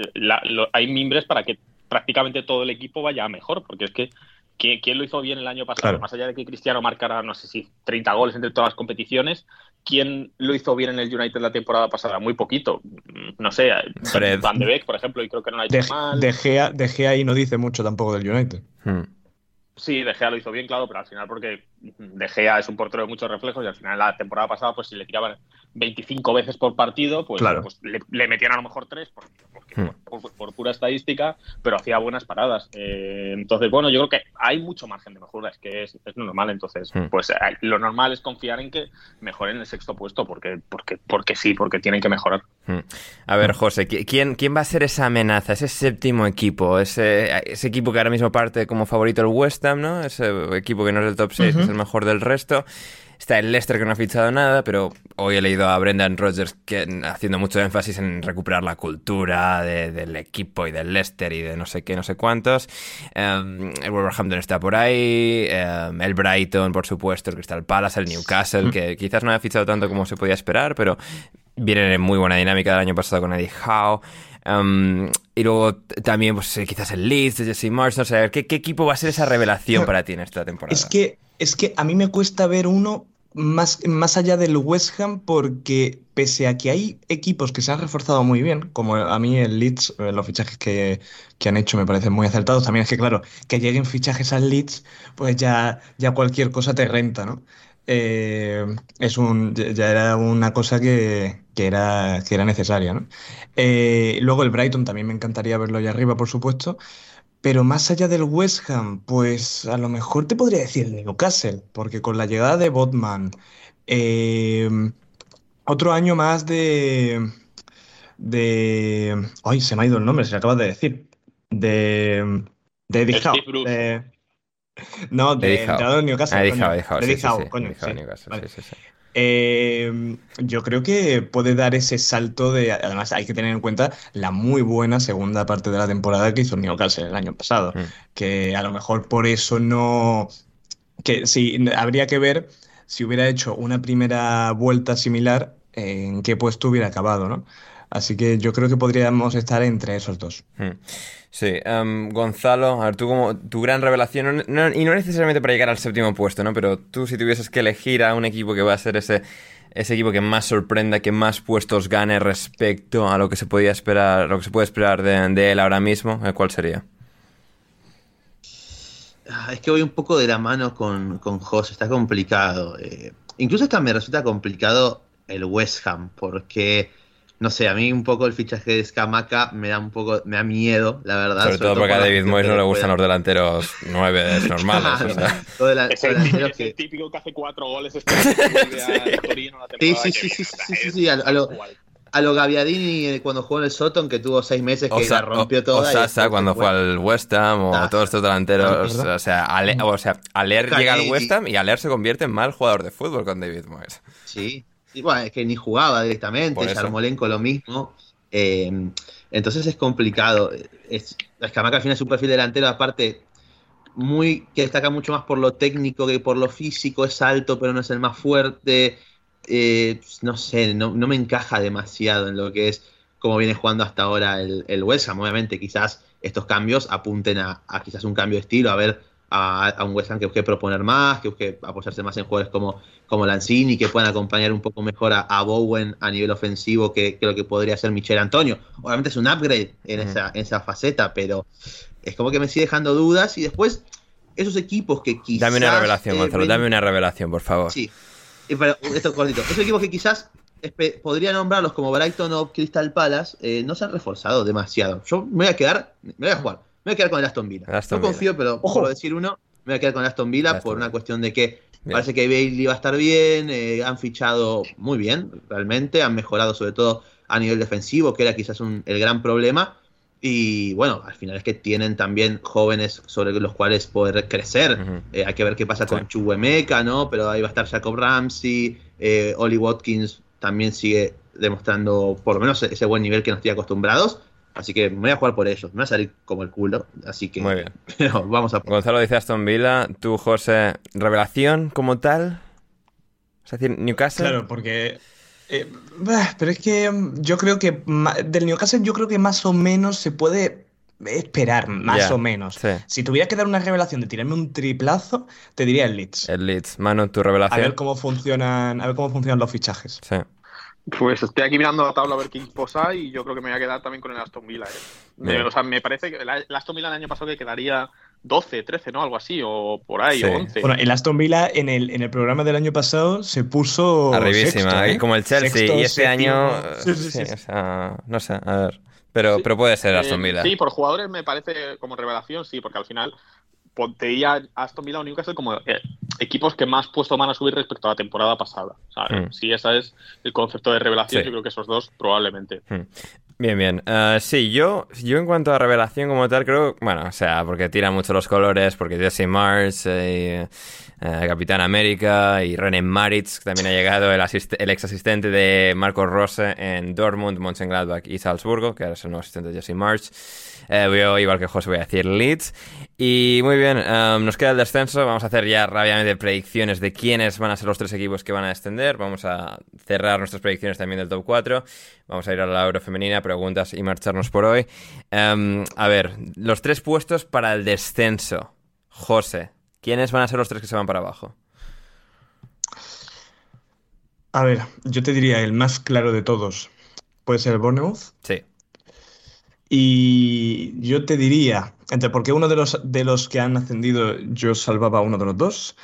hay mimbres para que prácticamente todo el equipo vaya mejor, porque es que ¿Quién, lo hizo bien el año pasado? Más allá de que Cristiano marcara, no sé si 30 goles entre todas las competiciones, ¿quién lo hizo bien en el United la temporada pasada? Muy poquito. No sé, Van de Beek, por ejemplo, y creo que no lo ha hecho mal. De Gea, de Gea y no dice mucho tampoco del United. Hmm. Sí, De Gea lo hizo bien, claro, pero al final porque De Gea es un portero de muchos reflejos y al final la temporada pasada, pues si le tiraban 25 veces por partido, pues, pues le, metían a lo mejor tres hmm. por, pura estadística, pero hacía buenas paradas. Eh, entonces, bueno, yo creo que hay mucho margen de mejora, es que es, normal. Entonces, hmm. pues eh, lo normal es confiar en que mejoren el sexto puesto, porque, porque, porque sí, porque tienen que mejorar. Hmm. A ver, José, ¿quién, ¿quién va a ser esa amenaza, ese séptimo equipo, ese, ese equipo que ahora mismo parte como favorito el West Ham, ¿no? Ese equipo que no es del top 6, que es el mejor del resto. Está el Leicester que no ha fichado nada, pero hoy he leído a Brendan Rodgers que, haciendo mucho énfasis en recuperar la cultura del equipo y del Leicester y de no sé qué, no sé cuántos. Em, el Wolverhampton está por ahí, em, el Brighton, por supuesto, el Crystal Palace, el Newcastle, que quizás no haya fichado tanto como se podía esperar, pero vienen en muy buena dinámica del año pasado con Eddie Howe. Em, y luego también, pues quizás el Leeds de Jesse Marsh, no sé, ¿qué, ¿qué, equipo va a ser esa revelación para ti en esta temporada? Es que es que a mí me cuesta ver uno más, más allá del West Ham porque pese a que hay equipos que se han reforzado muy bien, como a mí el Leeds, eh, los fichajes que, han hecho me parecen muy acertados, también es que claro, que lleguen fichajes al Leeds, pues ya, ya cualquier cosa te renta, ¿no? Eh, es un, ya era una cosa que, era, que era necesaria, ¿no? Eh, luego el Brighton también me encantaría verlo allá arriba, por supuesto. Pero más allá del West Ham, pues a lo mejor te podría decir el de Newcastle, porque con la llegada de Botman, eh, otro año más de, de... Ay, se me ha ido el nombre, se lo acabas de decir. De... De Eddie Howe. no, de, de Newcastle. Eddie Howe, Eddie Howe, coño. Sí, sí, eh, yo creo que puede dar ese salto de. Además, hay que tener en cuenta la muy buena segunda parte de la temporada que hizo Newcastle el año pasado. Mm. Que a lo mejor por eso no. Que sí, habría que ver si hubiera hecho una primera vuelta similar, en qué puesto hubiera acabado, ¿no? Así que yo creo que podríamos estar entre esos dos. Mm. Sí, em, Gonzalo, a ver, tú como tu gran revelación, y no necesariamente para llegar al séptimo puesto, ¿no? Pero tú si tuvieses que elegir a un equipo que va a ser ese, ese equipo que más sorprenda, que más puestos gane respecto a lo que se podía esperar, lo que se puede esperar de, él ahora mismo, ¿eh? ¿cuál sería? Ah, es que voy un poco de la mano con, con José, está complicado. Eh, incluso hasta me resulta complicado el West Ham, porque no sé, a mí un poco el fichaje de Scamaca me da un poco, me da miedo, la verdad. Sobre, todo porque a David Moyes no le gustan los delanteros nueve normales. o sea. es, el, típico que hace cuatro goles este sí. sí, sí, sí, sí, sí, a, lo, a lo Gaviadini cuando jugó en el Soton, que tuvo seis meses que la rompió toda. O Sasa cuando fue al West Ham, o todos estos delanteros. o sea, Ale, o sea, Aler llega al West Ham y Aler se convierte en mal jugador de fútbol con David Moyes. Sí, bueno, es que ni jugaba directamente, Yarmolenko lo mismo. Eh, entonces es complicado. Es, Escamaca al final es un perfil delantero, aparte, muy que destaca mucho más por lo técnico que por lo físico. Es alto, pero no es el más fuerte. Eh, no sé, no, no, me encaja demasiado en lo que es como viene jugando hasta ahora el, el West Ham. Obviamente, quizás estos cambios apunten a, a quizás un cambio de estilo, a ver a, a, un West Ham que busque proponer más, que busque apoyarse más en jugadores como, como Lanzini, que puedan acompañar un poco mejor a, a Bowen a nivel ofensivo que, que, lo que podría ser Michel Antonio. Obviamente es un upgrade en, uh -huh. esa, en esa faceta, pero es como que me sigue dejando dudas y después esos equipos que quizás... Dame una revelación, eh, Gonzalo, ven... dame una revelación, por favor. Sí, pero esto cortito. Esos equipos que quizás podría nombrarlos como Brighton o Crystal Palace, eh, no se han reforzado demasiado. Yo me voy a quedar, me voy a jugar, me voy a quedar con el Aston Villa. Aston no confío, pero Ojo. por decir uno, me voy a quedar con el Aston Villa Aston por una cuestión de que bien. parece que Bailey va a estar bien, eh, han fichado muy bien, realmente, han mejorado sobre todo a nivel defensivo, que era quizás un, el gran problema. Y bueno, al final es que tienen también jóvenes sobre los cuales poder crecer. Uh -huh. eh, hay que ver qué pasa sí. con Chubuemeca, ¿no? Pero ahí va a estar Jacob Ramsey, eh, Oli Watkins también sigue demostrando por lo menos ese buen nivel que nos tiene acostumbrados. Así que me voy a jugar por ellos. Me va a salir como el culo. Así que. Muy bien. Pero vamos a. Gonzalo dice Aston Villa. Tú, José, revelación como tal. Es decir, Newcastle. Claro, porque. Eh, pero es que yo creo que del Newcastle yo creo que más o menos se puede esperar, más yeah, o menos. Sí. Si tuviera que dar una revelación de tirarme un triplazo, te diría el Leeds. El Leeds. Mano, tu revelación. A ver cómo funcionan, a ver cómo funcionan los fichajes. Sí. Pues estoy aquí mirando la tabla a ver qué equipos hay y yo creo que me voy a quedar también con el Aston Villa. ¿eh? Me, o sea, me parece que el, Aston Villa el año pasado que quedaría 12, 13, ¿no? Algo así, o por ahí, sí. o 11. Bueno, el Aston Villa en el, en el programa del año pasado se puso. Arribísima, sexto, ¿eh? como el Chelsea. Sexto, y este séptimo. año. Sí, sí, sí. o sea, no sé, a ver. Pero, sí. pero puede ser Aston Villa. Eh, sí, por jugadores me parece como revelación, sí, porque al final pondría Aston Villa o Newcastle como eh, equipos que más puesto van a subir respecto a la temporada pasada. ¿sabes? Mm. Si ese es el concepto de revelación, sí. yo creo que esos dos probablemente. Mm. Bien, bien. Uh, sí, yo, yo en cuanto a revelación como tal, creo, bueno, o sea, porque tiran mucho los colores, porque Jesse Mars, eh, eh, Capitán América y René Maritz, que también ha llegado el, el ex asistente de Marcos Rose en Dortmund, Mönchengladbach y Salzburgo, que ahora es el nuevo asistente de Jesse Mars. Eh, yo, igual que José, voy a decir Leeds. Y muy bien, um, nos queda el descenso. Vamos a hacer ya rápidamente predicciones de quiénes van a ser los tres equipos que van a descender. Vamos a cerrar nuestras predicciones también del top 4. Vamos a ir a la Euro femenina, preguntas y marcharnos por hoy. Um, a ver, los tres puestos para el descenso. José, ¿quiénes van a ser los tres que se van para abajo? A ver, yo te diría el más claro de todos. ¿Puede ser el Bournemouth? Sí. Y yo te diría, entre porque uno de los, de los que han ascendido yo salvaba a uno de los dos,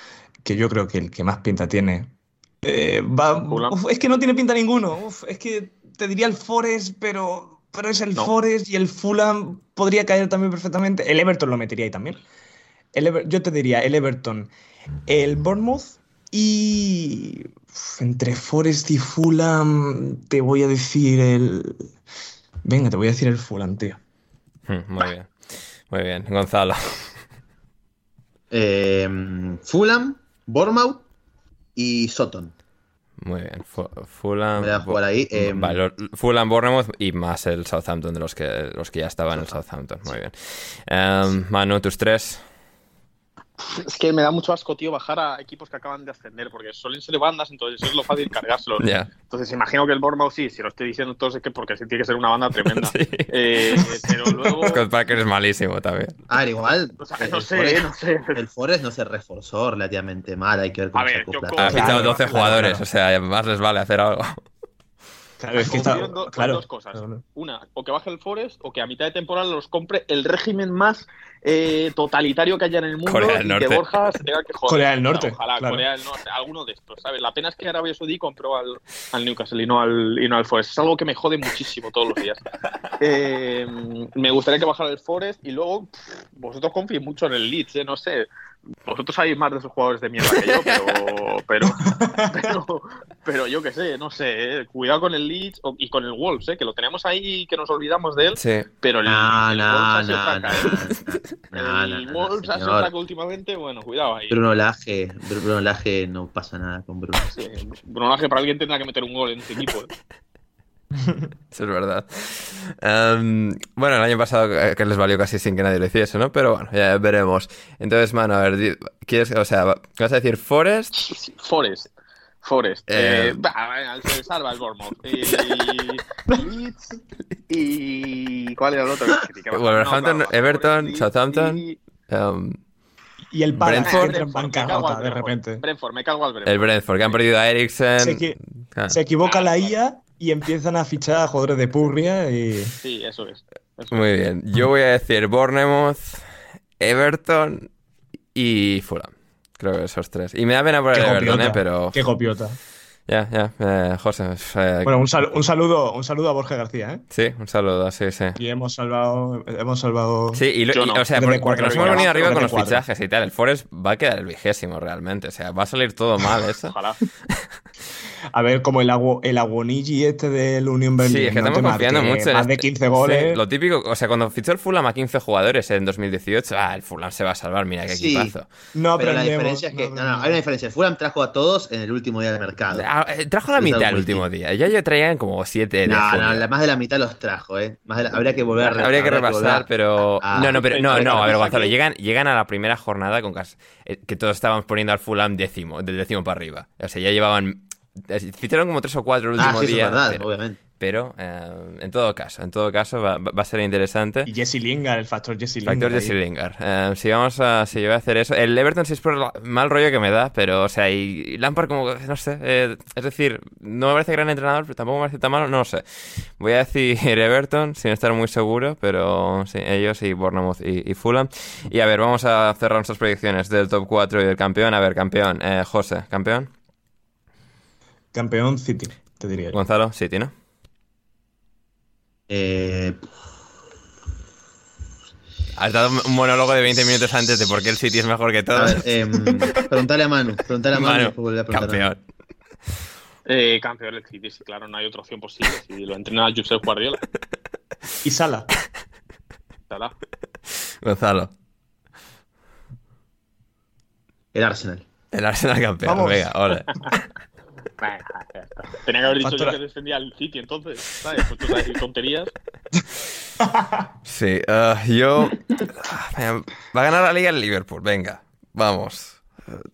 que yo creo que el que más pinta tiene. Eh, va, uf, es que no tiene pinta ninguno. Uf, es que te diría el Forest, pero, pero es el no. Forest y el Fulham podría caer también perfectamente. El Everton lo metería ahí también. El Ever, yo te diría el Everton, el Bournemouth y uf, entre Forest y Fulham te voy a decir el. Venga, te voy a decir el Fulham, tío. Hmm, muy bien. Muy bien. Gonzalo. Eh, Fulham, Bournemouth y Sutton. Muy bien. F Fulham. Voy a jugar ahí. Eh, vale, Fulham, Bournemouth y más el Southampton de los que, los que ya estaban en el Southampton. Muy bien. Um, Manu, tus tres. Es que me da mucho asco, tío, bajar a equipos que acaban de ascender, porque suelen ser bandas, entonces es lo fácil cargárselo. Yeah. Entonces imagino que el Bournemouth sí, si lo estoy diciendo todo es que porque sí tiene que ser una banda tremenda. sí. eh, pero luego... Scott Parker es malísimo también. A ver, igual. O sea, no sé, Forest, no sé. El Forest no se reforzó relativamente mal, hay que ver cómo a se ver, acopla. Ha fichado 12 jugadores, o sea, más les vale hacer algo. Claro, es que está, do, claro. dos cosas. Una, o que baje el Forest o que a mitad de temporada los compre el régimen más eh, totalitario que haya en el mundo Corea del y Norte. que Borja se tenga que joder. Corea del Norte. Ojalá, claro. Corea del Norte, alguno de estos, ¿sabes? La pena es que Arabia Saudí compró al, al Newcastle y no al, y no al Forest. Es algo que me jode muchísimo todos los días. Eh, me gustaría que bajara el Forest y luego pff, vosotros confiéis mucho en el Leeds, ¿eh? No sé. Vosotros sabéis más de esos jugadores de mierda que yo, pero, pero, pero, pero yo qué sé, no sé. Eh. Cuidado con el Leeds y con el Wolves, ¿eh? que lo tenemos ahí que nos olvidamos de él. Sí. Pero el, no, el no, Wolves no, no, no, El Wolves ha sido que últimamente, bueno, cuidado ahí. Bruno Laje, Bruno Laje no pasa nada con Bruno. Sí, Bruno Laje para alguien tendrá que meter un gol en ese equipo. ¿eh? Eso es verdad. Em, bueno, el año pasado eh, que les valió casi sin que nadie lo hiciese, ¿no? Pero bueno, ya veremos. Entonces, mano, a ver, ¿quieres, o sea, vas a decir Forest? Forest. Forest. Eh, Eh, bah, se salva el Bournemouth. Y, Leeds. Y. ¿Cuál era el otro? Wolverhampton, no, claro, Everton, Forest, Southampton. y- Em, Y el Palace Brentford. entra en bancarrota de repente. Brentford, me cago al Brentford. el Brentford, que han perdido a Eriksen. Se, equi- Ah, se equivoca la IA y empiezan a fichar a jugadores de Purria y... Sí, eso es. eso Muy bien. Yo voy a decir Bournemouth, Everton y Fulham. Creo que esos tres. Y me da pena por el Everton, ¿eh? Pero... Qué copiota. Ya, ya. eh, José. eh, Bueno, un, sal- un saludo, un saludo a Borja García, ¿eh? Sí, un saludo, sí, sí. Y hemos salvado, hemos salvado. Sí, y, lo- y- no. o sea, porque, cuatro, porque nos hemos venido arriba con los cuatro. fichajes y tal. El Forest va a quedar el vigésimo realmente. O sea, va a salir todo mal eso. Ojalá. A ver, como el, agua, el Aguonigi este del Union Berlin. Sí, es que no estamos confiando marque mucho Más de este- 15 goles. Sí, lo típico, o sea, cuando fichó el Fulham a 15 jugadores en 2018, ah, el Fulham se va a salvar, mira qué Sí. equipazo. No Pero la diferencia es que. No, no, hay una diferencia. El Fulham trajo a todos en el último día del mercado. Ah, eh, Trajo la mitad el último día. Ya yo traían como 7 de No, no, la- más de la mitad los trajo, ¿eh? Más de la- habría que volver a re- Habría que repasar, pero. a- no, no, pero. No, no, a ver, Gonzalo, llegan, llegan a la primera jornada con casi- eh, que todos estábamos poniendo al Fulham décimo, del décimo para arriba. O sea, ya llevaban. Ficharon como tres o cuatro el Ah, último sí, eso es día. verdad, pero, obviamente. pero, eh, en todo caso, en todo caso va, va a ser interesante. Y Jesse Lingard, el factor Jesse Lingard. Factor. Jesse Lingard. Eh, si vamos a. Si yo voy a hacer eso. El Everton sí es por el mal rollo que me da, pero, o sea, y, y Lampard como. No sé. eh, es decir, no me parece gran entrenador, pero tampoco me parece tan malo, no lo sé. Voy a decir Everton, sin estar muy seguro, pero sí, ellos y Bournemouth y, y Fulham. Y a ver, vamos a cerrar nuestras predicciones del top 4 y del campeón. A ver, campeón. Eh, José, campeón. Campeón City, te diría. yo. Gonzalo, City, ¿no? Eh, Has dado un monólogo de 20 minutos antes de por qué el City es mejor que a todos. ver, em, preguntale a Manu. Preguntale a Manu, a campeón. Eh, campeón del City, sí, claro, no hay otra opción posible. Si lo entrena Josep Guardiola. Y Sala. Ojalá. Gonzalo. El Arsenal. El Arsenal campeón. Vamos. Venga, ole. Tenía que haber dicho Factura- yo que defendía al City entonces. ¿Sabes? Pues tú sabes decir tonterías. Sí, ah, yo. ah, venga, Va a ganar la liga el Liverpool, venga, vamos.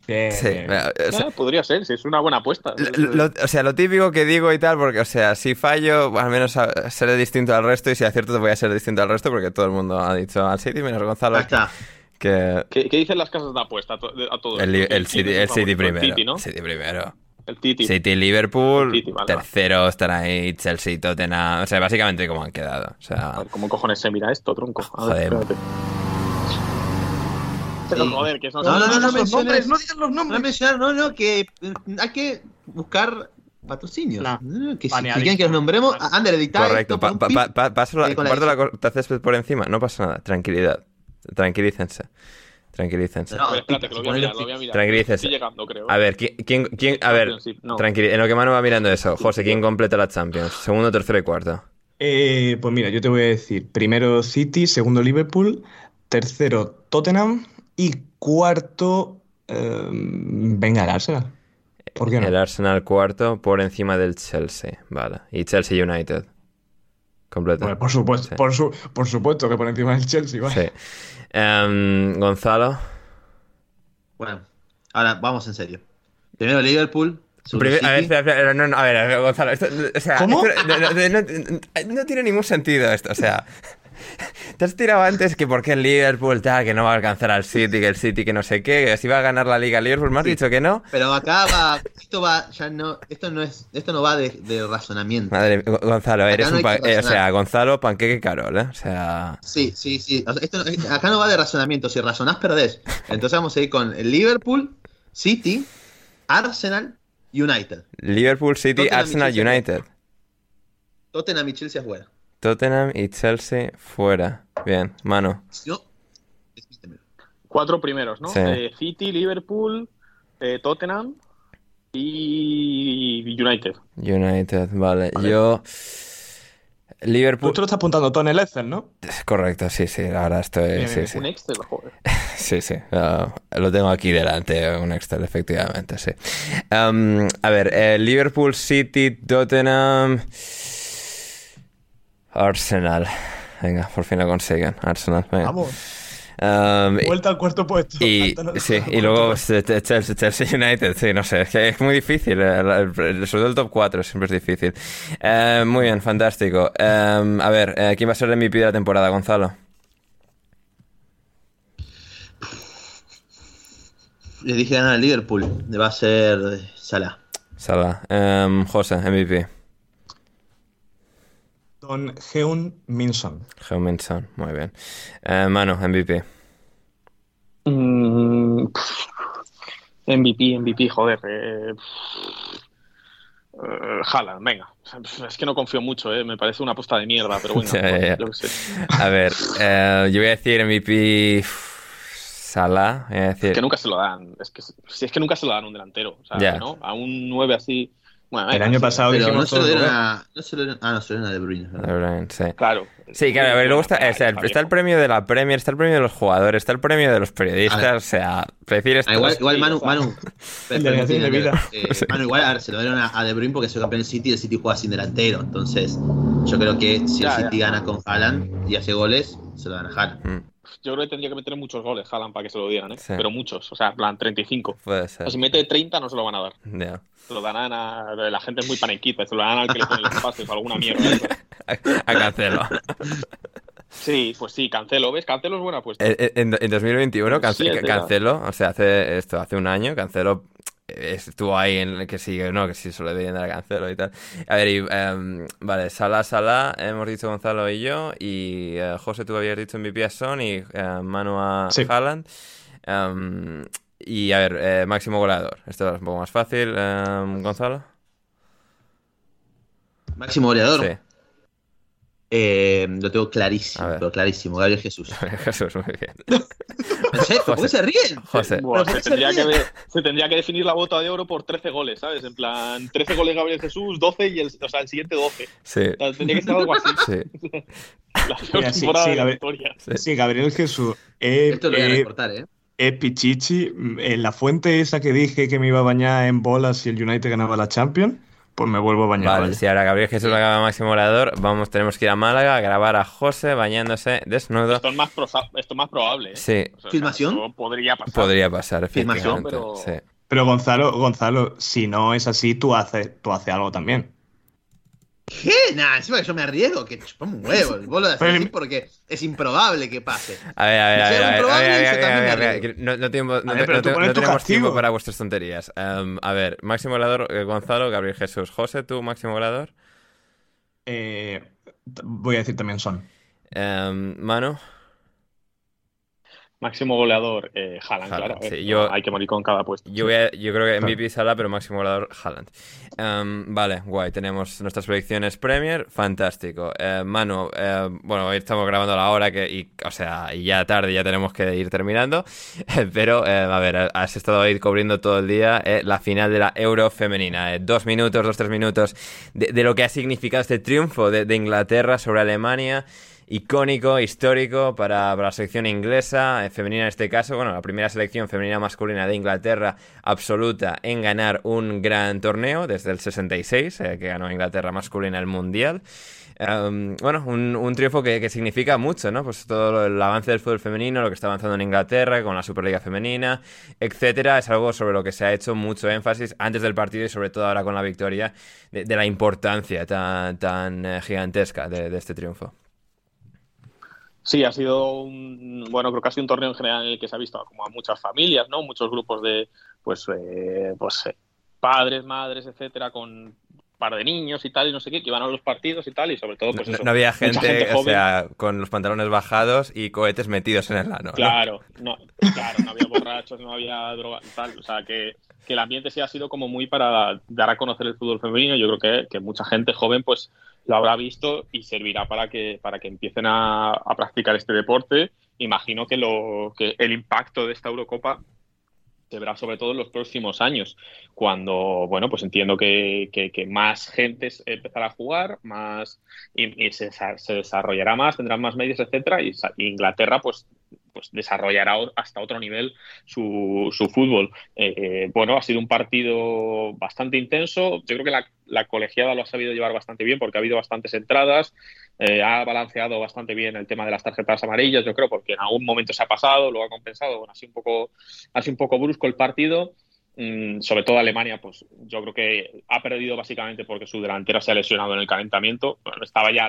Bien, Sí, bien. venga, o sea, Ah, podría ser, sí, es una buena apuesta. lo, lo- o sea, lo típico que digo y tal, porque, o sea, si fallo, al menos a- seré distinto al resto, y si acierto, te voy a ser distinto al resto, porque todo el mundo ha dicho al City, menos Gonzalo, Ahí está. que ¿Qué, qué dicen las casas de apuesta a, to- a todos? el, el ¿Quién City, el City primero. El City, ¿no? City primero. El City. City, Liverpool, El City, vale, vale. tercero estará ahí Chelsea, Tottenham, o sea, básicamente como han quedado. O sea, A ver, ¿cómo cojones se mira esto, tronco? A ver, Joder. espérate. Pero Sí. joder, que eso No, no, no, no los menciones- nombres, no digas los No nombres. mencionar, no, no, que eh, hay que buscar patrocinios. No. No, Que si, quieren que los nombremos, Ander, edita correcto. Pa, pa, pa, paso la- Eh, la la por encima, no pasa nada, tranquilidad. Tranquilícense. Tranquilícense. No, espérate, que lo voy a mirar, lo voy a mirar. Tranquilícese. Estoy llegando, creo. A ver, ¿quién, quién, quién- a ver, no. en lo que Manu va mirando eso, José, ¿quién completa la Champions? Segundo, tercero y cuarto. Eh, pues mira, yo te voy a decir: primero City, segundo Liverpool, tercero Tottenham y cuarto. eh, venga, el Arsenal. ¿Por qué no? El Arsenal cuarto por encima del Chelsea, vale. Y Chelsea United. Completo. Bueno, por supuesto, Sí. por, su- por supuesto que por encima del Chelsea, ¿vale? Sí. Em, Gonzalo. Bueno, ahora vamos en serio. Primero Liverpool. Primer- a ver, City. espera, espera, no, no, a ver, a ver, Gonzalo, esto, o sea, ¿Cómo? esto no, no- no- no- no tiene ningún sentido esto, o sea, te has tirado antes que porque el Liverpool tal, que no va a alcanzar al City, que el City que no sé qué, que si va a ganar la Liga Liverpool, me has Sí. dicho que no. Pero acá va, esto va, ya no, esto no es, esto no va de, de razonamiento. Madre mía, Gonzalo, Acá eres no un eh, o sea. Gonzalo, panqueque Carol, ¿eh? O sea, Sí, sí, sí. Esto acá no va de razonamiento. Si razonás, perdés. Entonces vamos a ir con el Liverpool, City, Arsenal, United. Liverpool, City, Tottenham Arsenal. United. Tottenham y Chelsea afuera. Tottenham y Chelsea fuera. Bien, mano. Desmítemelo. Cuatro primeros, ¿no? Sí. Eh, City, Liverpool, eh, Tottenham y United. United, vale. Yo. Liverpool. Tú te lo estás apuntando todo en el Excel, ¿no? Correcto, sí, sí, ahora estoy. Bien, Sí, bien, sí. Un Excel, joder. Sí, sí. lo tengo aquí delante, un Excel, efectivamente, sí. A ver, eh, Liverpool, City, Tottenham. Arsenal. Venga, por fin lo consiguen. Arsenal, venga. Vamos. Um, Vuelta al cuarto puesto. y, sí, y luego Chelsea, Chelsea United, sí, no sé, es que es muy difícil, eh, sobre todo el top 4 siempre es difícil. Eh, muy bien, fantástico. Eh, a ver, eh, ¿quién va a ser el MVP de la temporada, Gonzalo? Les dije ganar al Liverpool. Va a ser Salah. Salah. Eh, José, MVP. Don Heun Minson. Heung-min muy bien. Eh, Manu, MVP. Mm, MVP, MVP, joder. Eh, eh, Haaland, venga. Es que no confío mucho, eh. me parece una apuesta de mierda, pero bueno, Ya, ya, ya. yo qué sé. A ver, eh, yo voy a decir MVP Salah, voy a decir... que nunca se lo dan. Es que, si es que nunca se lo dan a un delantero. O sea, Ya. ¿no? A un 9 así. Bueno, El año pasado Pero no dieron ¿no? a. No se lo dieron, ah, no se lo dieron a De Bruyne. es. De Bruyne, sí. Claro. Sí, claro, a ver, luego está, o sea, está está el premio de la Premier, está el premio de los jugadores, está el premio de los periodistas, o sea, decir esto... Ah, igual, es- igual Manu, o Manu, delegación de vida. eh, Manu, igual a ver, se lo dieron a, a De Bruyne porque soy campeón del City y el City juega sin delantero. Entonces, yo creo que si Ya, el City ya. gana con Haaland y hace goles, se lo dan a Haaland. Mm, Yo creo que tendría que meter muchos goles Haaland para que se lo dieran, ¿eh? Sí. Pero muchos. O sea, en plan 35. puede O ser. sea, si mete 30 no se lo van a dar. Ya. Se lo darán a. La gente es muy panequita. Se lo darán al que le pone los pases o alguna mierda. ¿eh? A Cancelo. Sí, pues sí, Cancelo. ¿Ves? Cancelo es buena apuesta. Eh, eh, En, en 2021 Cance- Sí. Cancelo, o sea, hace esto, hace un año, Cancelo eh, estuvo ahí en el que sigue, no, que sí se le debían dar a Cancelo y tal. A ver, y, em, vale, Sala, Sala, hemos dicho Gonzalo y yo, y José, tú habías dicho MVP a Son y Manu a Sí. Haaland. Y a ver, eh, máximo goleador. Esto es un poco más fácil, em, Gonzalo. Máximo goleador. Sí, Eh, lo tengo clarísimo, pero clarísimo. Gabriel Jesús. Jesús, muy bien. ¿En serio? ¿Por qué se ríen? José, Buah, ¿por se, qué se tendría que, ríen? de- se tendría que definir la bota de oro por 13 goles, ¿sabes? En plan, 13 goles Gabriel Jesús, 12 y el, o sea, el siguiente 12. sí, O sea, tendría que ser algo así. sí, La peor Mira, sí, temporada sí, de la Gabriel- historia. Sí, Gabriel Jesús. Eh, Esto lo voy a eh, recortar, ¿eh? Eh, Pichichi, mm, en la fuente esa que dije que me iba a bañar en bolas si el United ganaba la Champions, pues me vuelvo a bañar. Vale, vaya. si ahora Gabriel Jesús acaba máximo goleador, vamos, tenemos que ir a Málaga a grabar a José bañándose desnudo. Esto es más, pro- esto es más probable. ¿eh? Sí, O sea, ¿Filmación? podría pasar. podría pasar, Filmación, pero- sí. Pero Gonzalo, Gonzalo, si no es así, tú haces, tú haces algo también. ¿Qué? Nah, encima que yo me arriesgo, que chupame un huevo. Vos lo decís así porque es improbable que pase. A ver, a ver, a ver, a a a No, no tenemos, no, ver, tenemos castigo. tiempo para vuestras tonterías. Em, a ver, máximo goleador, eh, Gonzalo, Gabriel Jesús. José, tú, máximo goleador. Eh, voy a decir también son. Em, Manu. Máximo goleador, eh, Haaland, Haaland, claro. yo- Hay que morir con cada puesto. Yo, voy a- yo creo que MVP Sala, pero máximo goleador Haaland. Em, vale, guay. Tenemos nuestras predicciones Premier. Fantástico. Eh, Manu, eh, bueno, hoy estamos grabando a la hora que, y, o sea, y ya tarde, ya tenemos que ir terminando. Pero, eh, a ver, has estado ahí cubriendo todo el día eh, la final de la Euro femenina. Eh, dos minutos, dos, tres minutos de, de lo que ha significado este triunfo de, de Inglaterra sobre Alemania icónico, histórico para, la selección inglesa, eh, femenina en este caso, bueno, la primera selección femenina masculina de Inglaterra absoluta en ganar un gran torneo desde el 66, eh, que ganó Inglaterra masculina el Mundial. Um, bueno, un, un triunfo que, que significa mucho, ¿no? Pues todo el avance del fútbol femenino, lo que está avanzando en Inglaterra con la Superliga Femenina, etcétera, es algo sobre lo que se ha hecho mucho énfasis antes del partido y sobre todo ahora con la victoria de, la importancia tan, tan eh, gigantesca de este triunfo. Sí, ha sido un, bueno, creo que ha sido un torneo en general en el que se ha visto como a muchas familias, ¿no? Muchos grupos de, pues, eh, pues eh, padres, madres, etcétera, con un par de niños y tal, y no sé qué, que iban a los partidos y tal, y sobre todo, pues No, eso, no había gente, o sea, con los pantalones bajados y cohetes metidos en el ano. ¿no? Claro, no, claro, no había borrachos, no había droga y tal. O sea, que, que el ambiente sí ha sido como muy para dar a conocer el fútbol femenino. Yo creo que, que mucha gente joven pues lo habrá visto y servirá para que, para que empiecen a, a practicar este deporte. Imagino que, lo, que el impacto de esta Eurocopa se verá sobre todo en los próximos años, cuando, bueno, pues entiendo que, que- más gente empezará a jugar, más y, se, se desarrollará más, tendrán más medios, etcétera, y y Inglaterra, pues, pues desarrollará hasta otro nivel su, su fútbol. Eh, bueno, ha sido un partido bastante intenso. Yo creo que la, la, colegiada lo ha sabido llevar bastante bien porque ha habido bastantes entradas. Eh, ha balanceado bastante bien el tema de las tarjetas amarillas, yo creo, porque en algún momento se ha pasado, lo ha compensado. Bueno, así un poco, así un poco brusco el partido. Mm, sobre todo Alemania, pues yo creo que ha perdido básicamente porque su delantera se ha lesionado en el calentamiento. Bueno, estaba ya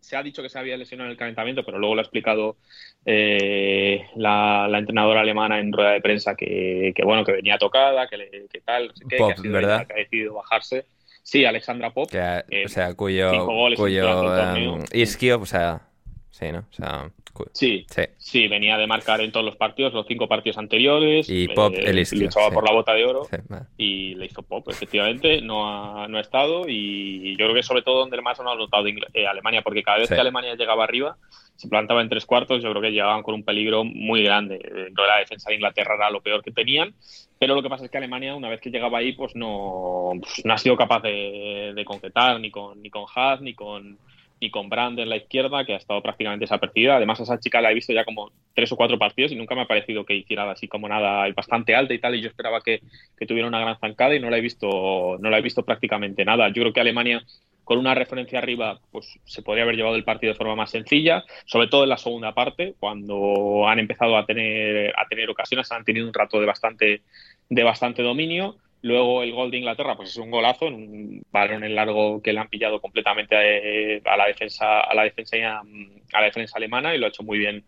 se ha dicho que se había lesionado en el calentamiento, pero luego lo ha explicado eh, la, entrenadora alemana en rueda de prensa que, bueno, que venía tocada, que, tal, que, ha ¿verdad? que ha decidido bajarse. Sí, Alexandra Pop. o sea, cuyo, cuyo um, isquio, o sea, sí, ¿no? O sea, Sí, sí, venía de marcar en todos los partidos, los cinco partidos anteriores. Y Pop, eh, el Luchaba por la bota de oro y le hizo Pop, efectivamente. No ha, no ha estado y yo creo que sobre todo donde más no ha notado eh, Alemania, porque cada vez que Alemania llegaba arriba, se plantaba en tres cuartos, yo creo que llegaban con un peligro muy grande. De la defensa de Inglaterra era lo peor que tenían, pero lo que pasa es que Alemania, una vez que llegaba ahí, pues no, pues no ha sido capaz de, de concretar ni con, ni con Haas, ni con y con Brand en la izquierda, que ha estado prácticamente desapercibida. Además, a esa chica la he visto ya como tres o cuatro partidos y nunca me ha parecido que hiciera así como nada bastante alta y tal. Y yo esperaba que, tuviera una gran zancada y no la he visto, no la he visto prácticamente nada. Yo creo que Alemania con una referencia arriba, pues se podría haber llevado el partido de forma más sencilla, sobre todo en la segunda parte, cuando han empezado a tener, a tener ocasiones, han tenido un rato de bastante, de bastante dominio. Luego el gol de Inglaterra, pues es un golazo, un balón en largo que le han pillado completamente eh, a, la defensa, a la defensa, a la defensa alemana y lo ha hecho muy bien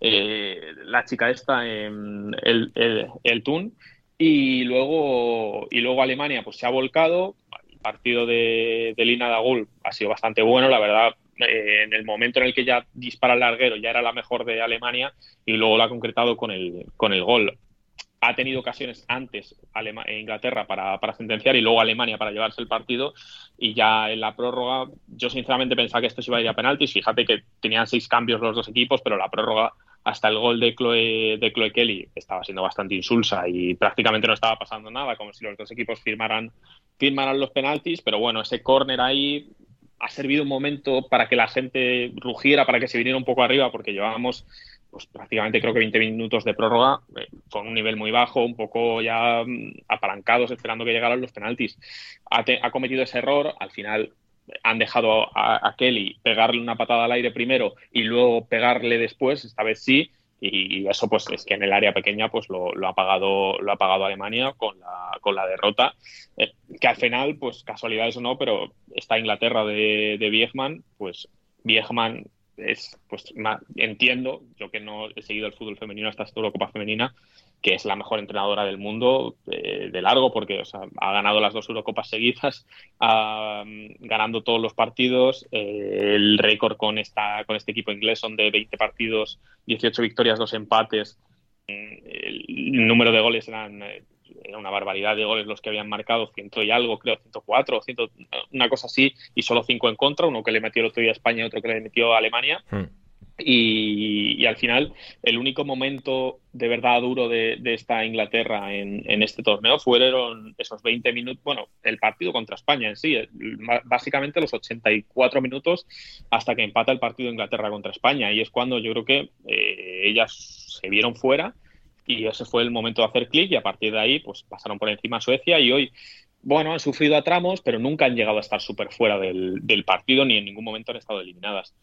eh, la chica esta, el, el, el Tun. Y luego, y luego Alemania pues se ha volcado. El partido de, de Lina Dagul ha sido bastante bueno, la verdad. Eh, en el momento en el que ya dispara el larguero ya era la mejor de Alemania y luego lo ha concretado con el, con el gol ha tenido ocasiones antes en Inglaterra para, sentenciar y luego Alemania para llevarse el partido. Y ya en la prórroga yo sinceramente pensaba que esto iba a ir a penaltis. Fíjate que tenían seis cambios los dos equipos pero la prórroga hasta el gol de Chloe, de Chloe Kelly estaba siendo bastante insulsa y prácticamente no estaba pasando nada como si los dos equipos firmaran, firmaran los penaltis. Pero bueno ese córner ahí ha servido un momento para que la gente rugiera para que se viniera un poco arriba porque llevábamos pues prácticamente creo que 20 minutos de prórroga eh, con un nivel muy bajo, un poco ya mm, apalancados esperando que llegaran los penaltis. Ha, cometido ese error, al final han dejado a, Kelly pegarle una patada al aire primero y luego pegarle después, esta vez sí, y eso pues es que en el área pequeña pues lo, ha pagado lo ha pagado Alemania con la, con la derrota eh, que al final pues casualidades o no pero esta Inglaterra de, de Viejman pues Viejman es, pues entiendo, yo que no he seguido el fútbol femenino hasta esta Eurocopa femenina, que es la mejor entrenadora del mundo eh, de largo, porque ha ganado las dos Eurocopas seguidas, ganando todos los partidos. Eh, el récord con, esta, con este equipo inglés son de 20 partidos, 18 victorias, 2 empates. Mm, el número de goles eran eh, era una barbaridad de goles los que habían marcado, ciento y algo, creo, 104, ciento, una cosa así, y solo cinco en contra, uno que le metió el otro día a España y otro que le metió a Alemania. Hmm. Y, al final, el único momento de verdad duro de, esta Inglaterra en, este torneo fueron esos 20 minutos, bueno, el partido contra España en sí, básicamente los 84 minutos hasta que empata el partido Inglaterra contra España. Y es cuando yo creo que eh, ellas se vieron fuera y ese fue el momento de hacer clic y a partir de ahí pues pasaron por encima a Suecia y hoy, bueno, han sufrido a tramos, pero nunca han llegado a estar súper fuera del, partido ni en ningún momento han estado eliminadas.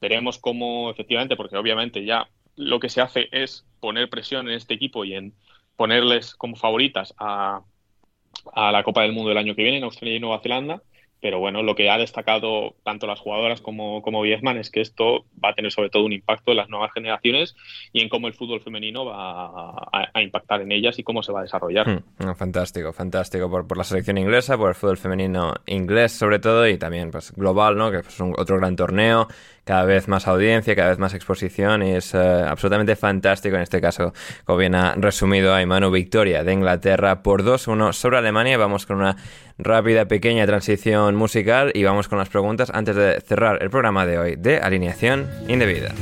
Veremos cómo efectivamente, porque obviamente ya lo que se hace es poner presión en este equipo y en ponerles como favoritas a, a la Copa del Mundo del año que viene en Australia y Nueva Zelanda pero bueno, lo que ha destacado tanto las jugadoras como, como Viezman es que esto va a tener sobre todo un impacto en las nuevas generaciones y en cómo el fútbol femenino va a, impactar en ellas y cómo se va a desarrollar. Hmm, fantástico, fantástico por, por, la selección inglesa, por el fútbol femenino inglés sobre todo y también pues global, ¿no? que es otro gran torneo cada vez más audiencia, cada vez más exposición y es eh, absolutamente fantástico en este caso, como bien ha resumido Aymanu, victoria de Inglaterra por 2-1 sobre Alemania. Vamos con una rápida pequeña transición musical y vamos con las preguntas antes de cerrar el programa de hoy de alineación indebida.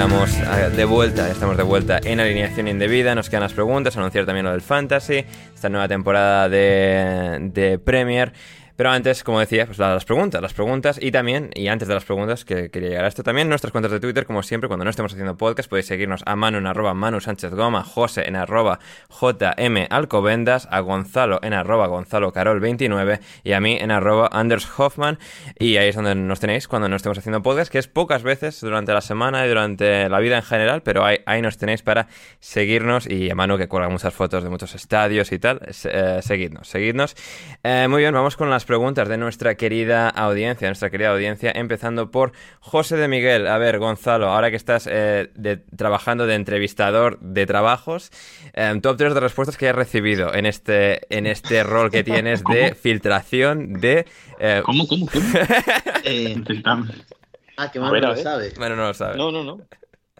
Estamos de vuelta, estamos de vuelta en alineación indebida, nos quedan las preguntas, anunciar también lo del Fantasy, esta nueva temporada de, de Premier. Pero antes, como decía, pues las preguntas, las preguntas y también, y antes de las preguntas, que quería llegar a esto también, nuestras cuentas de Twitter, como siempre, cuando no estemos haciendo podcast, podéis seguirnos a Manu en arroba Manu Sánchez Goma, José en arroba JM Alcobendas, a Gonzalo en arroba Gonzalo Carol 29 y a mí en arroba Anders Hoffman. Y ahí es donde nos tenéis cuando no estemos haciendo podcast, que es pocas veces durante la semana y durante la vida en general, pero ahí, nos tenéis para seguirnos y a Manu que cuelga muchas fotos de muchos estadios y tal. Eh, seguidnos, seguidnos. Eh, muy bien, vamos con las preguntas de nuestra querida audiencia, nuestra querida audiencia, empezando por José de Miguel. A ver, Gonzalo, ahora que estás eh, de, trabajando de entrevistador de trabajos, eh, top 3 de respuestas que hayas recibido en este, en este rol que tienes de filtración de... Eh... ¿Cómo, cómo, cómo? Eh, ah, que Manu ver, no lo sabe. Bueno, no lo sabes. No, no, no.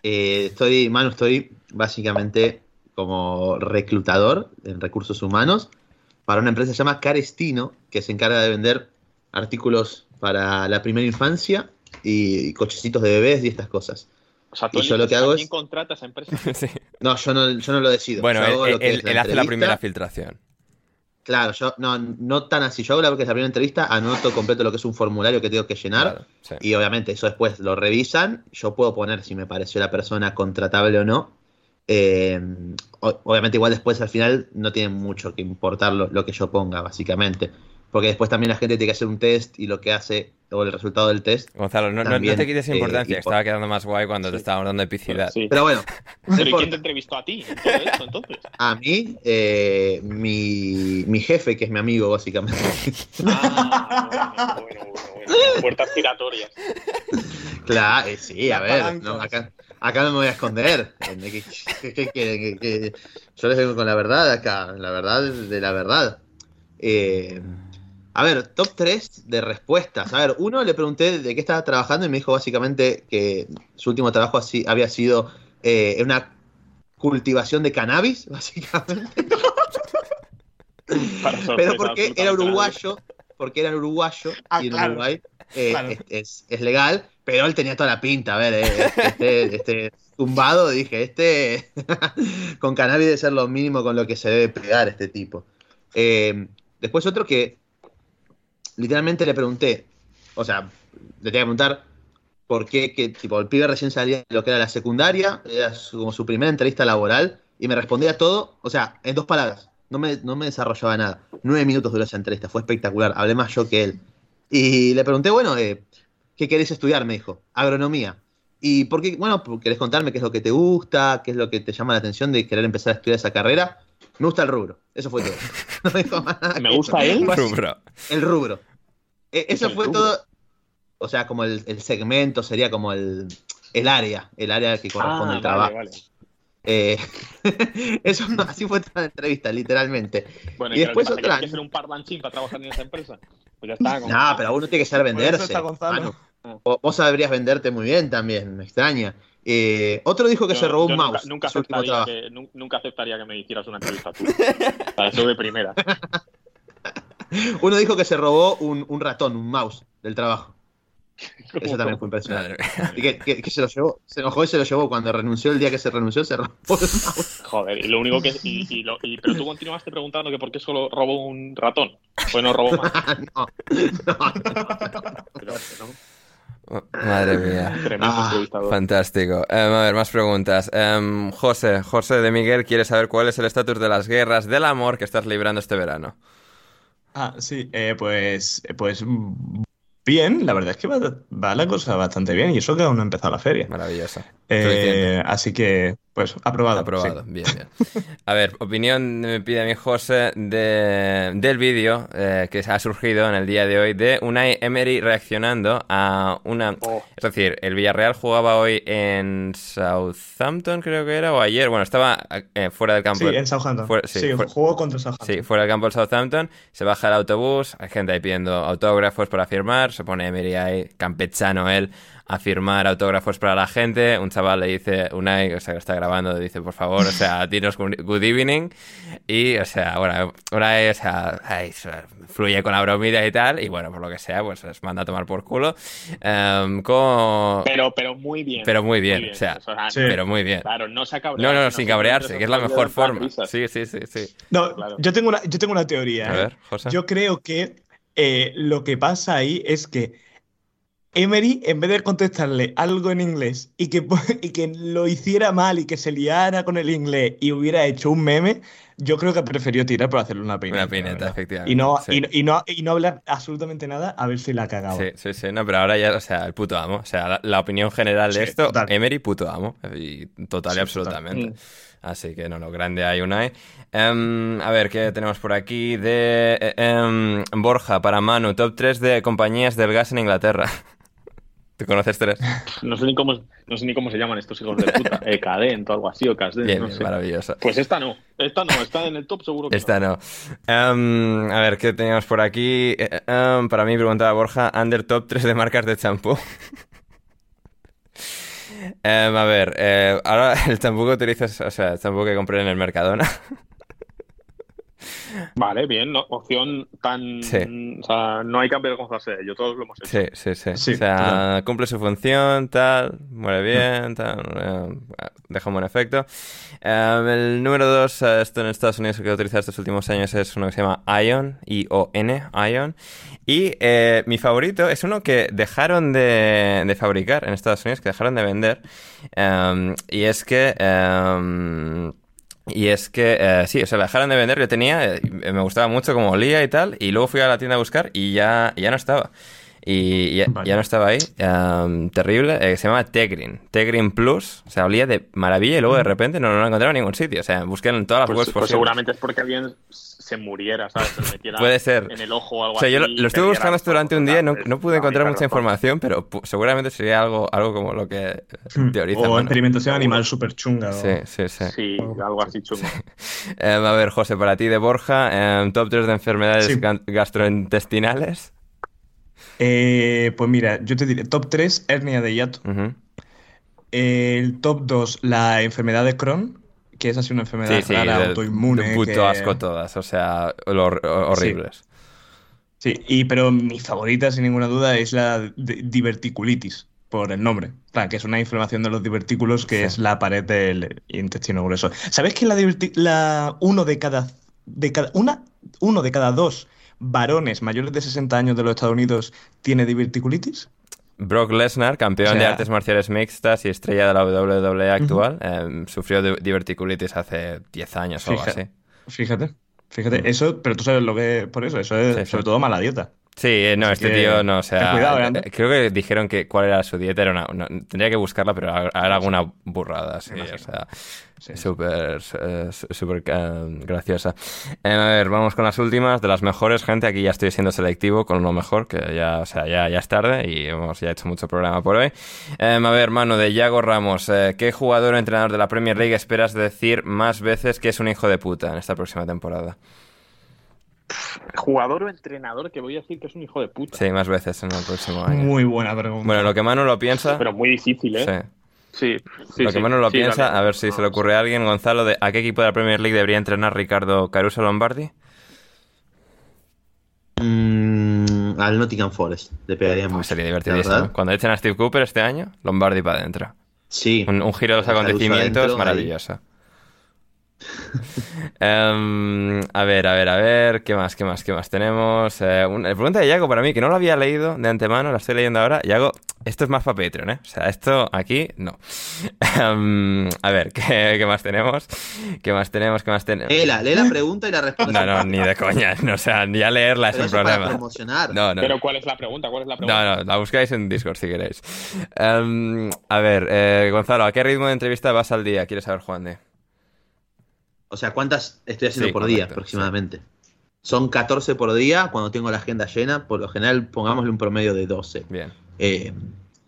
Eh, estoy, Manu, estoy básicamente como reclutador en recursos humanos para una empresa que se llama Carestino, que se encarga de vender artículos para la primera infancia y, y cochecitos de bebés y estas cosas. O sea, tú Y yo lo que hago es- quién contrata esa empresa. Sí. No, yo no, yo no lo decido. Bueno, él, la hace la primera filtración. Claro, yo no, no tan así. Yo hago la, que es la primera entrevista, anoto completo lo que es un formulario que tengo que llenar. Claro, sí. Y obviamente eso después lo revisan. Yo puedo poner si me pareció la persona contratable o no. Eh, obviamente igual después al final no tiene mucho que importar lo, lo que yo ponga, básicamente. Porque después también la gente tiene que hacer un test y lo que hace, o el resultado del test. Gonzalo, no, no- no También, te quites eh, importancia, por- estaba quedando más guay cuando te estábamos dando epicidad. Sí. Pero bueno, no Pero ¿y importa. quién te entrevistó a ti en todo esto, entonces? a mí, eh, mi, mi jefe, que es mi amigo, básicamente. Ah, bueno, bueno, bueno, bueno. Puertas giratorias. Claro, eh, sí, a ver, no, acá, acá no me voy a esconder. Yo les vengo con la verdad acá, la verdad de la verdad. Eh, a ver, top 3 de respuestas. A ver, uno le pregunté de qué estaba trabajando y me dijo básicamente que su último trabajo así había sido eh, una cultivación de cannabis, básicamente. Pero porque era uruguayo, porque era uruguayo Ah, y en claro. Uruguay eh, Claro. es, es- es legal, pero él tenía toda la pinta, a ver, eh, este, este tumbado, dije, este con cannabis debe ser lo mínimo con lo que se debe pegar este tipo. Eh, después otro que literalmente le pregunté, o sea, le tenía que preguntar por qué, que, tipo, el pibe recién salía de lo que era la secundaria, era su- como su primera entrevista laboral, y me respondía todo, o sea, en dos palabras. No me, no me desarrollaba nada. Nueve minutos duró esa entrevista, fue espectacular. Hablé más yo que él. Y le pregunté, bueno, eh, ¿qué querés estudiar? Me dijo, agronomía. ¿Y por qué? Bueno, ¿querés contarme qué es lo que te gusta? ¿Qué es lo que te llama la atención de querer empezar a estudiar esa carrera? Me gusta el rubro. Eso fue todo. No me dijo más nada ¿Me que gusta él? Así, Rubro. El rubro. Eh, eso el fue rubro? todo. O sea, como el, el segmento sería como el, el área, el área que corresponde Ah, al trabajo. vale, vale. Eh, eso así fue toda la entrevista, literalmente. Bueno, Y ¿y después otra- hay que ser un parlanchín para trabajar en esa empresa? Pues ya está. como- No, pero uno tiene que saber venderse. Manu. Vos, sabrías venderte muy bien también, me extraña. Eh, otro dijo que Yo- se robó un nunca- mouse. Nunca, aceptaría que, nun- nunca aceptaría que me hicieras una entrevista tú. Para eso de primera. Uno dijo que se robó un, un ratón, un mouse del trabajo. Eso también fue impresionante. Y que, que- que se lo llevó, se enojó y se lo llevó. Cuando renunció, el día que se renunció, se robó el mouse. Joder, y lo único que. Y, y lo- y- pero tú continuaste preguntando que por qué solo robó un ratón. Pues no robó más. no, no, no, Pero, Oh, Madre mía. tremendo Ah. Fantástico. Em, a ver, más preguntas. Em, José, José de Miguel quiere saber cuál es el estatus de las guerras del amor que estás librando este verano. Ah, sí, eh, pues, eh, pues bien, la verdad es que va, va la cosa bastante bien y eso que aún no ha empezado la feria. Maravilloso. Eh, así que, pues, aprobado. Aprobado. sí. Bien, bien. A ver, opinión me pide a mí José de, del vídeo eh, que ha surgido en el día de hoy de Unai Emery reaccionando a una... Oh. Es decir, el Villarreal jugaba hoy en Southampton, creo que era, o ayer. Bueno, estaba eh, fuera del campo. Sí, en Southampton. Fuera- sí, sí, jugó contra Southampton. Sí, fuera del campo del Southampton, se baja el autobús, hay gente ahí pidiendo autógrafos para firmar, se pone Emery ahí, campechano él, a firmar autógrafos para la gente. Un chaval le dice, Unai, o sea, que está grabando, le dice, por favor, o sea, dinos good evening. Y, o sea, bueno, Unai, o sea, fluye con la bromida y tal. Y bueno, por lo que sea, pues les manda a tomar por culo. Em, con... pero, pero muy bien. Pero muy bien, o sea, pero muy bien. Claro, no se No, no, no sin cabrearse, que es la mejor forma. Sí, sí, sí, sí. No, yo, tengo una, yo tengo una teoría. A ¿eh? ver, José. Yo creo que eh, lo que pasa ahí es que Emery, en vez de contestarle algo en inglés y que, y que lo hiciera mal y que se liara con el inglés y hubiera hecho un meme, yo creo que prefirió tirar por hacerle una pineta. Una pineta, efectivamente. Y no, y, no, y no hablar absolutamente nada a ver si la cagaba. Sí, sí, sí. No, pero ahora ya, o sea, el puto amo. O sea, la, opinión general de esto, Emery, puto amo. Y total y absolutamente. Mm. Así que no, no, grande hay Unai. Um, a ver, ¿qué tenemos por aquí? De um, Borja, para Manu, top 3 de compañías del gas en Inglaterra. ¿Te conoces tres? No sé ni cómo, no sé ni cómo se llaman estos hijos de puta. Eh, Cadent o algo así, o Casdent. Bien, no sé. maravilloso. Pues esta no. Esta no, está en el top seguro que Esta no. Um, a ver, ¿qué teníamos por aquí? Um, para mí, preguntaba Borja, under top 3 de marcas de champú. um, a ver, eh, ahora que utilizas, o sea, champú que compré en el Mercadona. Vale, bien, no, opción tan... O sea, no hay que avergonzarse de ello, todos lo hemos hecho. Sí, sí, sí. o sea, cumple su función, tal, muere bien, tal, eh, deja un buen efecto. Em, el número dos, eh, esto en Estados Unidos que he utilizado estos últimos años es uno que se llama Ion, I-O-N, Ion. Y eh, mi favorito es uno que dejaron de, de, fabricar en Estados Unidos, que dejaron de vender. Em, y es que... Em, y es que, eh, sí, o sea, la dejaron de vender, yo tenía, eh, me gustaba mucho como olía y tal, y luego fui a la tienda a buscar y ya, ya no estaba. Y ya, no estaba ahí. terrible. Eh, se llama Tegrin. Tegrin Plus. O sea, olía de maravilla y luego de repente no, no lo encontraba en ningún sitio. O sea, busqué en todas las pues, webs pues seguramente es porque alguien se muriera, ¿sabes? Se metiera Puede ser. en el ojo o algo o sea, yo lo, estuve buscando esto durante un día y no, no pude encontrar mucha información, pero seguramente sería algo, algo como lo que hmm. teorizan. O experimentación animal súper chunga. Sí, sí, sí. Sí, algo así chungo. Em, a ver, José, para ti de Borja, em, top 3 de enfermedades gastrointestinales. Eh, pues mira, yo te diré, top 3, hernia de hiato. El top 2, la enfermedad de Crohn, que es así una enfermedad rara, autoinmune. De puto asco todas, o sea, horribles. Sí. y, pero mi favorita, sin ninguna duda, es la diverticulitis, por el nombre. Claro, que es una inflamación de los divertículos, que es la pared del intestino grueso. ¿Sabes que la, la uno de cada, de cada una, uno de cada dos varones mayores de 60 años de los Estados Unidos tiene diverticulitis? Brock Lesnar, campeón de artes marciales mixtas y estrella de la WWE actual, em, sufrió diverticulitis hace 10 años o algo así. Fíjate, fíjate, mm. eso, pero tú sabes lo que es por eso, eso es sobre todo mala dieta. Sí, eh, no, este tío no, o sea, cuidado, eh, creo que dijeron que cuál era su dieta, era una, tendría que buscarla, pero era alguna burrada, sí, o sea, súper, eh, súper graciosa. a ver, vamos con las últimas, de las mejores, gente, aquí ya estoy siendo selectivo con lo mejor, que ya, o sea, ya, ya es tarde y hemos ya hecho mucho programa por hoy. A ver, hermano, de Yago Ramos, ¿qué jugador o entrenador de la Premier League esperas decir más veces que es un hijo de puta en esta próxima temporada? Jugador o entrenador que voy a decir que es un hijo de puta. Sí, más veces en el próximo año. Muy buena pregunta. Bueno, lo que Manu lo piensa. Pero muy difícil, ¿eh? Sí. Sí, lo que Manu lo piensa, a ver si se le ocurre a alguien, Gonzalo, de ¿a qué equipo de la Premier League debería entrenar Ricardo Caruso Lombardi? Mm, al Nottingham Forest, le pegaría mucho. Sería divertidísimo. Cuando echen a Steve Cooper este año, Lombardi para adentro. Sí. Un, giro de los acontecimientos maravilloso. Em, a ver, a ver, a ver, ¿qué más, qué más, qué más tenemos? Eh, una pregunta de Yago para mí, que no lo había leído de antemano, la estoy leyendo ahora. Yago, esto es más para Patreon, ¿eh? O sea, esto aquí no. Em, a ver, ¿qué, más tenemos? ¿Qué más tenemos? ¿Qué más tenemos? lee la pregunta y la respuesta. No, no, ni de coña. No, o sea, ya leerla es un problema. No, no. Pero ¿cuál es la pregunta? ¿Cuál es la pregunta? No, no, la buscáis en Discord si queréis. a ver, eh, Gonzalo, ¿a qué ritmo de entrevista vas al día? ¿Quieres saber, Juan de? O sea, ¿cuántas estoy haciendo por día aproximadamente? Son 14 por día cuando tengo la agenda llena. Por lo general, pongámosle un promedio de 12. Bien. Eh,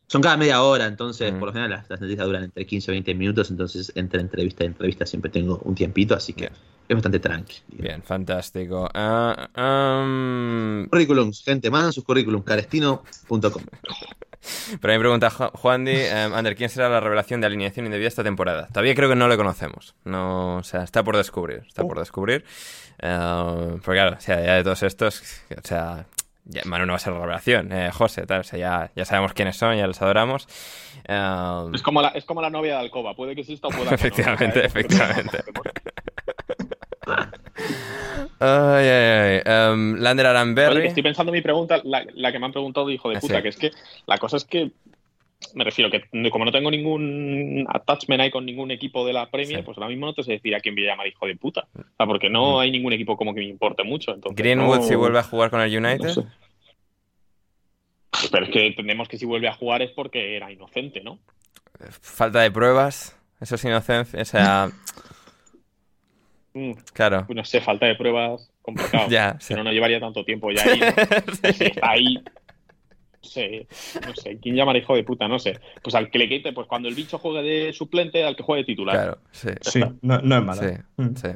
son cada media hora, entonces, por lo general, las, entrevistas duran entre 15 y 20 minutos. Entonces, entre entrevista y entrevista siempre tengo un tiempito. Así que es bastante tranqui. Bien, fantástico. Um, Currículums, gente, mandan sus currículums, carestino.com. pero a mí me pregunta Ju- Juan Di, em, Ander, ¿quién será la revelación de alineación indebida esta temporada? Todavía creo que no lo conocemos. No, o sea, está por descubrir. Está por descubrir. Eh, porque claro, o sea, ya de todos estos, o sea, ya, Manu no va a ser la revelación. Eh, José, tal, o sea, ya, ya sabemos quiénes son, ya los adoramos. Eh, Es como, la, es como la novia de Alcoba, puede que exista o pueda que no. Efectivamente, ¿sabes? efectivamente. Ay, ay, ay. Em, Lander Oye, que Aranberry. estoy pensando en mi pregunta, la, la que me han preguntado, hijo de Ah, puta, sí. que es que la cosa es que me refiero que como no tengo ningún attachment ahí con ningún equipo de la Premier, Sí. pues ahora mismo no te sé decir a quién voy a llamar hijo de puta. O sea, porque no hay ningún equipo como que me importe mucho. Entonces, Greenwood no- si vuelve a jugar con el United. no sé. Pero es que entendemos que si vuelve a jugar es porque era inocente, ¿no? Falta de pruebas. Eso es inocencia. O sea, Mm, claro. no sé, falta de pruebas, complicado. Ya, sí. No, no llevaría tanto tiempo ya ahí. ¿no? Si está ahí. No sé, no sé, ¿quién llamará hijo de puta? No sé. Pues al que le quite, pues cuando el bicho juegue de suplente, al que juegue de titular. Claro, sí. Sí, no, no es mala. Sí, Mm. sí.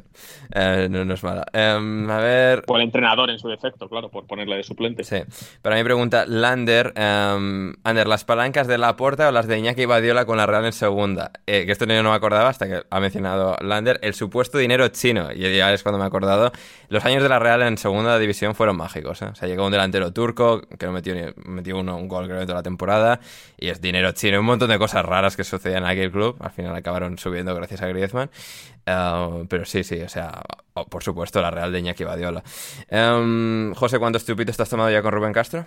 Eh, no, no es mala. Em, a ver. O el entrenador en su defecto, claro, por ponerle de suplente. Sí. Para mí pregunta Lander, em, Ander, ¿las palancas de la Porta o las de Iñaki Badiola con la Real en segunda? Eh, que esto yo no me acordaba hasta que ha mencionado Lander, el supuesto dinero chino. Y ya es cuando me he acordado. Los años de la Real en segunda división fueron mágicos. ¿eh? O sea, llegó un delantero turco que no metió, ni- metió uno, un gol creo en toda la temporada. Y es dinero chino. Un montón de cosas raras que sucedían en aquel club. Al final acabaron subiendo gracias a Griezmann. Eh, pero sí, sí, o sea, oh, por supuesto, la Real de Iñaki Badiola. Em, José, ¿cuántos chupitos te has tomado ya con Rubén Castro?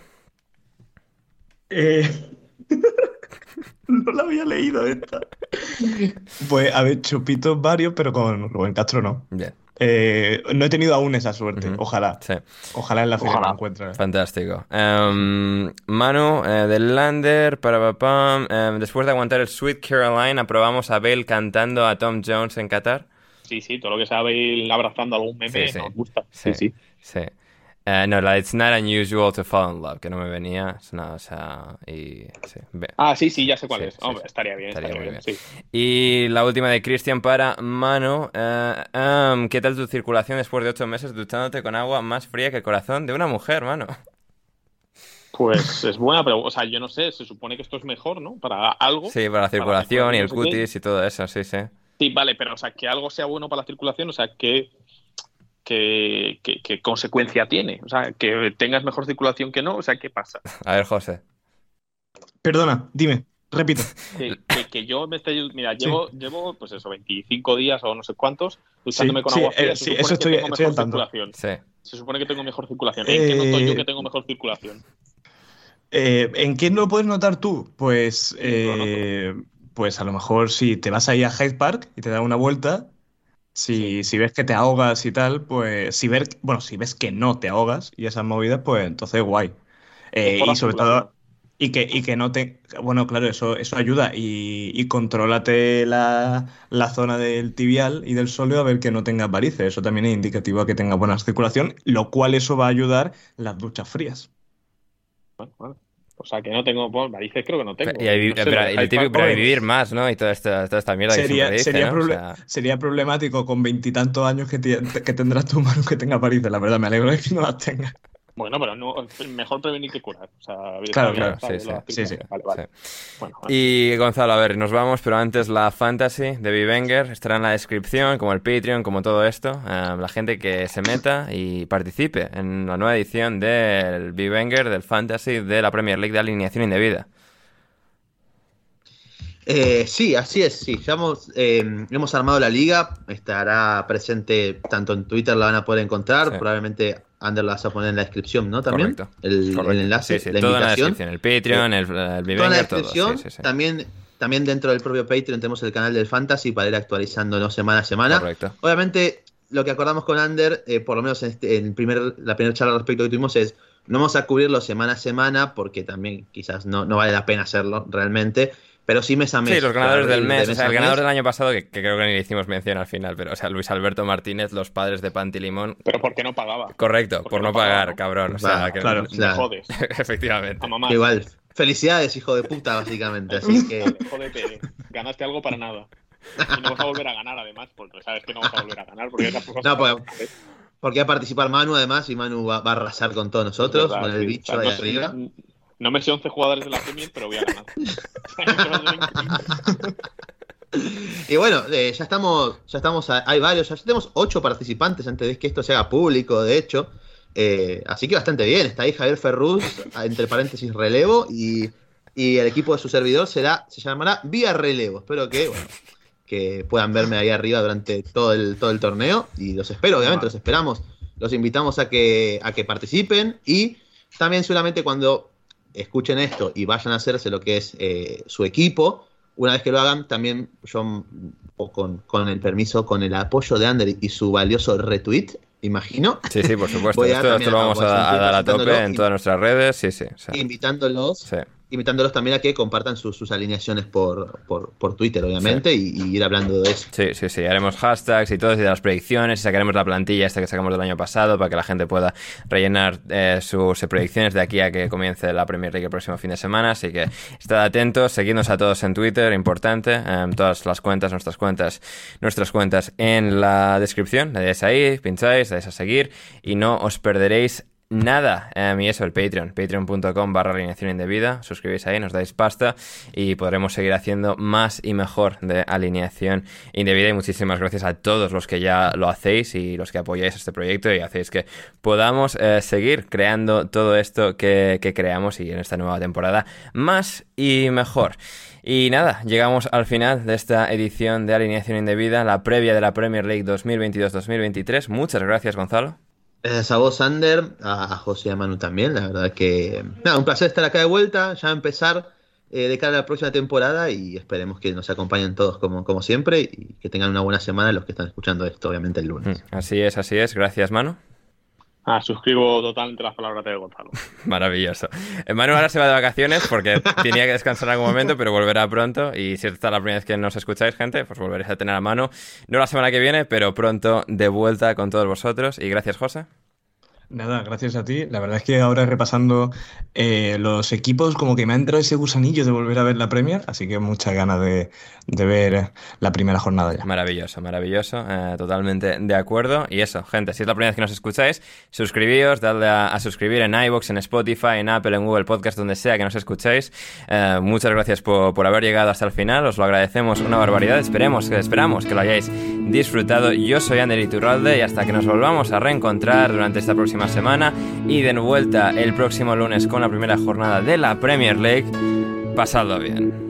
Eh, No la había leído esta. Pues, a ver, chupitos varios, pero con Rubén Castro no. Bien, Eh, no he tenido aún esa suerte. Ojalá. sí, Ojalá en la final la encuentre. fantástico. Em, Manu, eh, del Lander, para papá. em, después de aguantar el Sweet Caroline, aprobamos a Bale cantando a Tom Jones en Qatar. Sí, sí, todo lo que sea Bale abrazando algún meme Sí, sí. nos gusta. Sí, Sí, sí. Eh, no, la It's not unusual to fall in love, que no me venía. o sea, y, sí, ve. Ah, sí, sí, ya sé cuál Sí, es. sí, Hombre, sí. estaría bien, Estaría estaría, muy bien. Y la última de Christian para Manu. Eh, em, ¿Qué tal tu circulación después de ocho meses duchándote con agua más fría que el corazón de una mujer, mano? Pues es buena, pero, o sea, yo no sé, se supone que esto es mejor, ¿no? Para algo. Sí, para la circulación y el cutis y todo eso, sí, sí. Sí, vale, pero, o sea, que algo sea bueno para la circulación, o sea, que, que consecuencia tiene. O sea, que tengas mejor circulación que no, o sea, ¿qué pasa? A ver, José. Perdona, dime, repito. Que, que- que yo me estoy. Mira, llevo, llevo, pues eso, 25 días o no sé cuántos, duchándome Sí, con sí, agua fría. eh, se sí, supone eso que estoy- tengo estoy mejor al tanto. circulación. Sí. Se supone que tengo mejor circulación. ¿En qué noto yo Eh, que tengo mejor circulación? Eh, ¿en qué no lo puedes notar tú? Pues, eh, pues a lo mejor si te vas ahí a Hyde Park y te da una vuelta, si, si ves que te ahogas y tal, pues si ver, bueno, si ves que no te ahogas y esas movidas, pues entonces guay. Eh, y sobre todo, y que, y que no te, bueno, claro, eso, eso ayuda y, y contrólate la, la zona del tibial y del sóleo a ver que no tengas varices. Eso también es indicativo a que tengas buena circulación, lo cual eso va a ayudar las duchas frías. Bueno, vale. O sea, que no tengo. Bueno, varices creo que no tengo. Y ahí, No sé, pero, típico, vivir más, ¿no? Y toda esta, toda esta mierda que Sería, siempre dice, sería, ¿no? O proble- sea, sería problemático con veintitantos años que, que tendrás tu mano que tenga varices. La verdad, me alegro de que no las tengas. Bueno, pero no, mejor prevenir que curar. O sea, Claro, claro, sí, sí. Vale, vale. sí. Bueno, vale. Y Gonzalo, a ver, nos vamos, pero antes la fantasy de Vivenger estará en la descripción, como el Patreon, como todo esto. Eh, la gente que se meta y participe en la nueva edición del Vivenger, del fantasy de la Premier League de alineación indebida. Eh, sí, así es, sí. Ya hemos, eh, hemos armado la liga, estará presente tanto en Twitter, la van a poder encontrar, Sí. probablemente Ander la vas a poner en la descripción, ¿no? También. Correcto. El, Correcto. el enlace, Sí, sí, la todo en la invitación. descripción. El Patreon, el, el Toda en la Vivenger, todo. descripción. También, también dentro del propio Patreon tenemos el canal del Fantasy para ir actualizándonos semana a semana. Correcto. Obviamente, lo que acordamos con Ander, eh, por lo menos en, este- en el primer, la primera charla al respecto que tuvimos, es no vamos a cubrirlo semana a semana, porque también quizás no, no vale la pena hacerlo realmente, pero sí mes a mes. Sí, los ganadores del de mes. O sea, el ganador mes. del año pasado, que, que creo que ni le hicimos mención al final, pero, o sea, Luis Alberto Martínez, los padres de Pantilimón. Pero ¿por qué no pagaba? Correcto, Porque por no no pagar, pagaba, ¿no? cabrón. O sea, Claro, que- claro. Me Claro. jodes. Efectivamente. A mamá. Igual, felicidades, hijo de puta, básicamente. Así que, Jódete. Ganaste algo para nada. Y no vas a volver a ganar, además, porque sabes que no vas a volver a ganar. Porque no, pues, porque va a participar Manu, además, y Manu va, a arrasar con todos nosotros, con el bicho ahí arriba. No me sé 11 jugadores de la Premier, pero voy a ganar. y bueno, eh, ya estamos, ya estamos, hay varios, ya tenemos ocho participantes antes de que esto se haga público, de hecho. Eh, así que bastante bien. Está ahí Javier Ferruz, entre paréntesis relevo, y, el equipo de su servidor será, se llamará Vía Relevo. Espero que, que puedan verme ahí arriba durante todo el, todo el torneo. Y los espero, obviamente, los esperamos. Los invitamos a que, a que participen. Y también solamente cuando escuchen esto y vayan a hacerse lo que es eh, su equipo, una vez que lo hagan, también yo, con, con, el permiso, con el apoyo de Ander y su valioso retweet, imagino. Sí, sí, por supuesto. Esto, lo vamos a, dar a tope en todas nuestras redes. Sí, sí. Invitándolos sí invitándolos también a que compartan sus, alineaciones por, por, Twitter, obviamente, y, ir hablando de eso. Sí, sí, sí. Haremos hashtags y todo, y de las predicciones, y sacaremos la plantilla esta que sacamos del año pasado para que la gente pueda rellenar eh, sus predicciones de aquí a que comience la Premier League el próximo fin de semana. Así que estad atentos, seguidnos a todos en Twitter, importante. Em, todas las cuentas, nuestras cuentas, nuestras cuentas en la descripción. Le dais ahí, pincháis, le dais a seguir y no os perderéis nada. Um, y eso, el Patreon, patreon.com barra alineación indebida. Suscribís ahí, nos dais pasta y podremos seguir haciendo más y mejor de alineación indebida. Y muchísimas gracias a todos los que ya lo hacéis y los que apoyáis este proyecto y hacéis que podamos eh, seguir creando todo esto que, que creamos y en esta nueva temporada más y mejor. Y nada, llegamos al final de esta edición de Alineación Indebida, la previa de la Premier League 2022-2023. Muchas gracias, Gonzalo. Gracias a vos, Sander, a, José y a Manu también. La verdad que. Nada, un placer estar acá de vuelta, ya empezar eh, de cara a la próxima temporada y esperemos que nos acompañen todos como, como siempre y que tengan una buena semana los que están escuchando esto, obviamente, el lunes. Mm, así es, así es. Gracias, Manu. Ah, suscribo totalmente las palabras de Gonzalo. Maravilloso. Manu ahora se va de vacaciones porque tenía que descansar en algún momento, pero volverá pronto. Y si esta es la primera vez que nos escucháis, gente, pues volveréis a tener a mano. No la semana que viene, pero pronto de vuelta con todos vosotros. Y gracias, José. Nada, gracias a ti. La verdad es que ahora repasando eh, los equipos, como que me ha entrado ese gusanillo de volver a ver la Premier, así que muchas ganas de, ver la primera jornada ya. Maravilloso, maravilloso, eh, totalmente de acuerdo. Y eso, gente, si es la primera vez que nos escucháis, suscribíos, dadle a, suscribir en iVoox, en Spotify, en Apple, en Google Podcast, donde sea que nos escuchéis. Eh, muchas gracias por, por, haber llegado hasta el final, os lo agradecemos una barbaridad. Esperemos, esperamos que lo hayáis disfrutado. Yo soy Ander Iturralde y hasta que nos volvamos a reencontrar durante esta próxima semana y de vuelta el próximo lunes con la primera jornada de la Premier League. Pasadlo bien.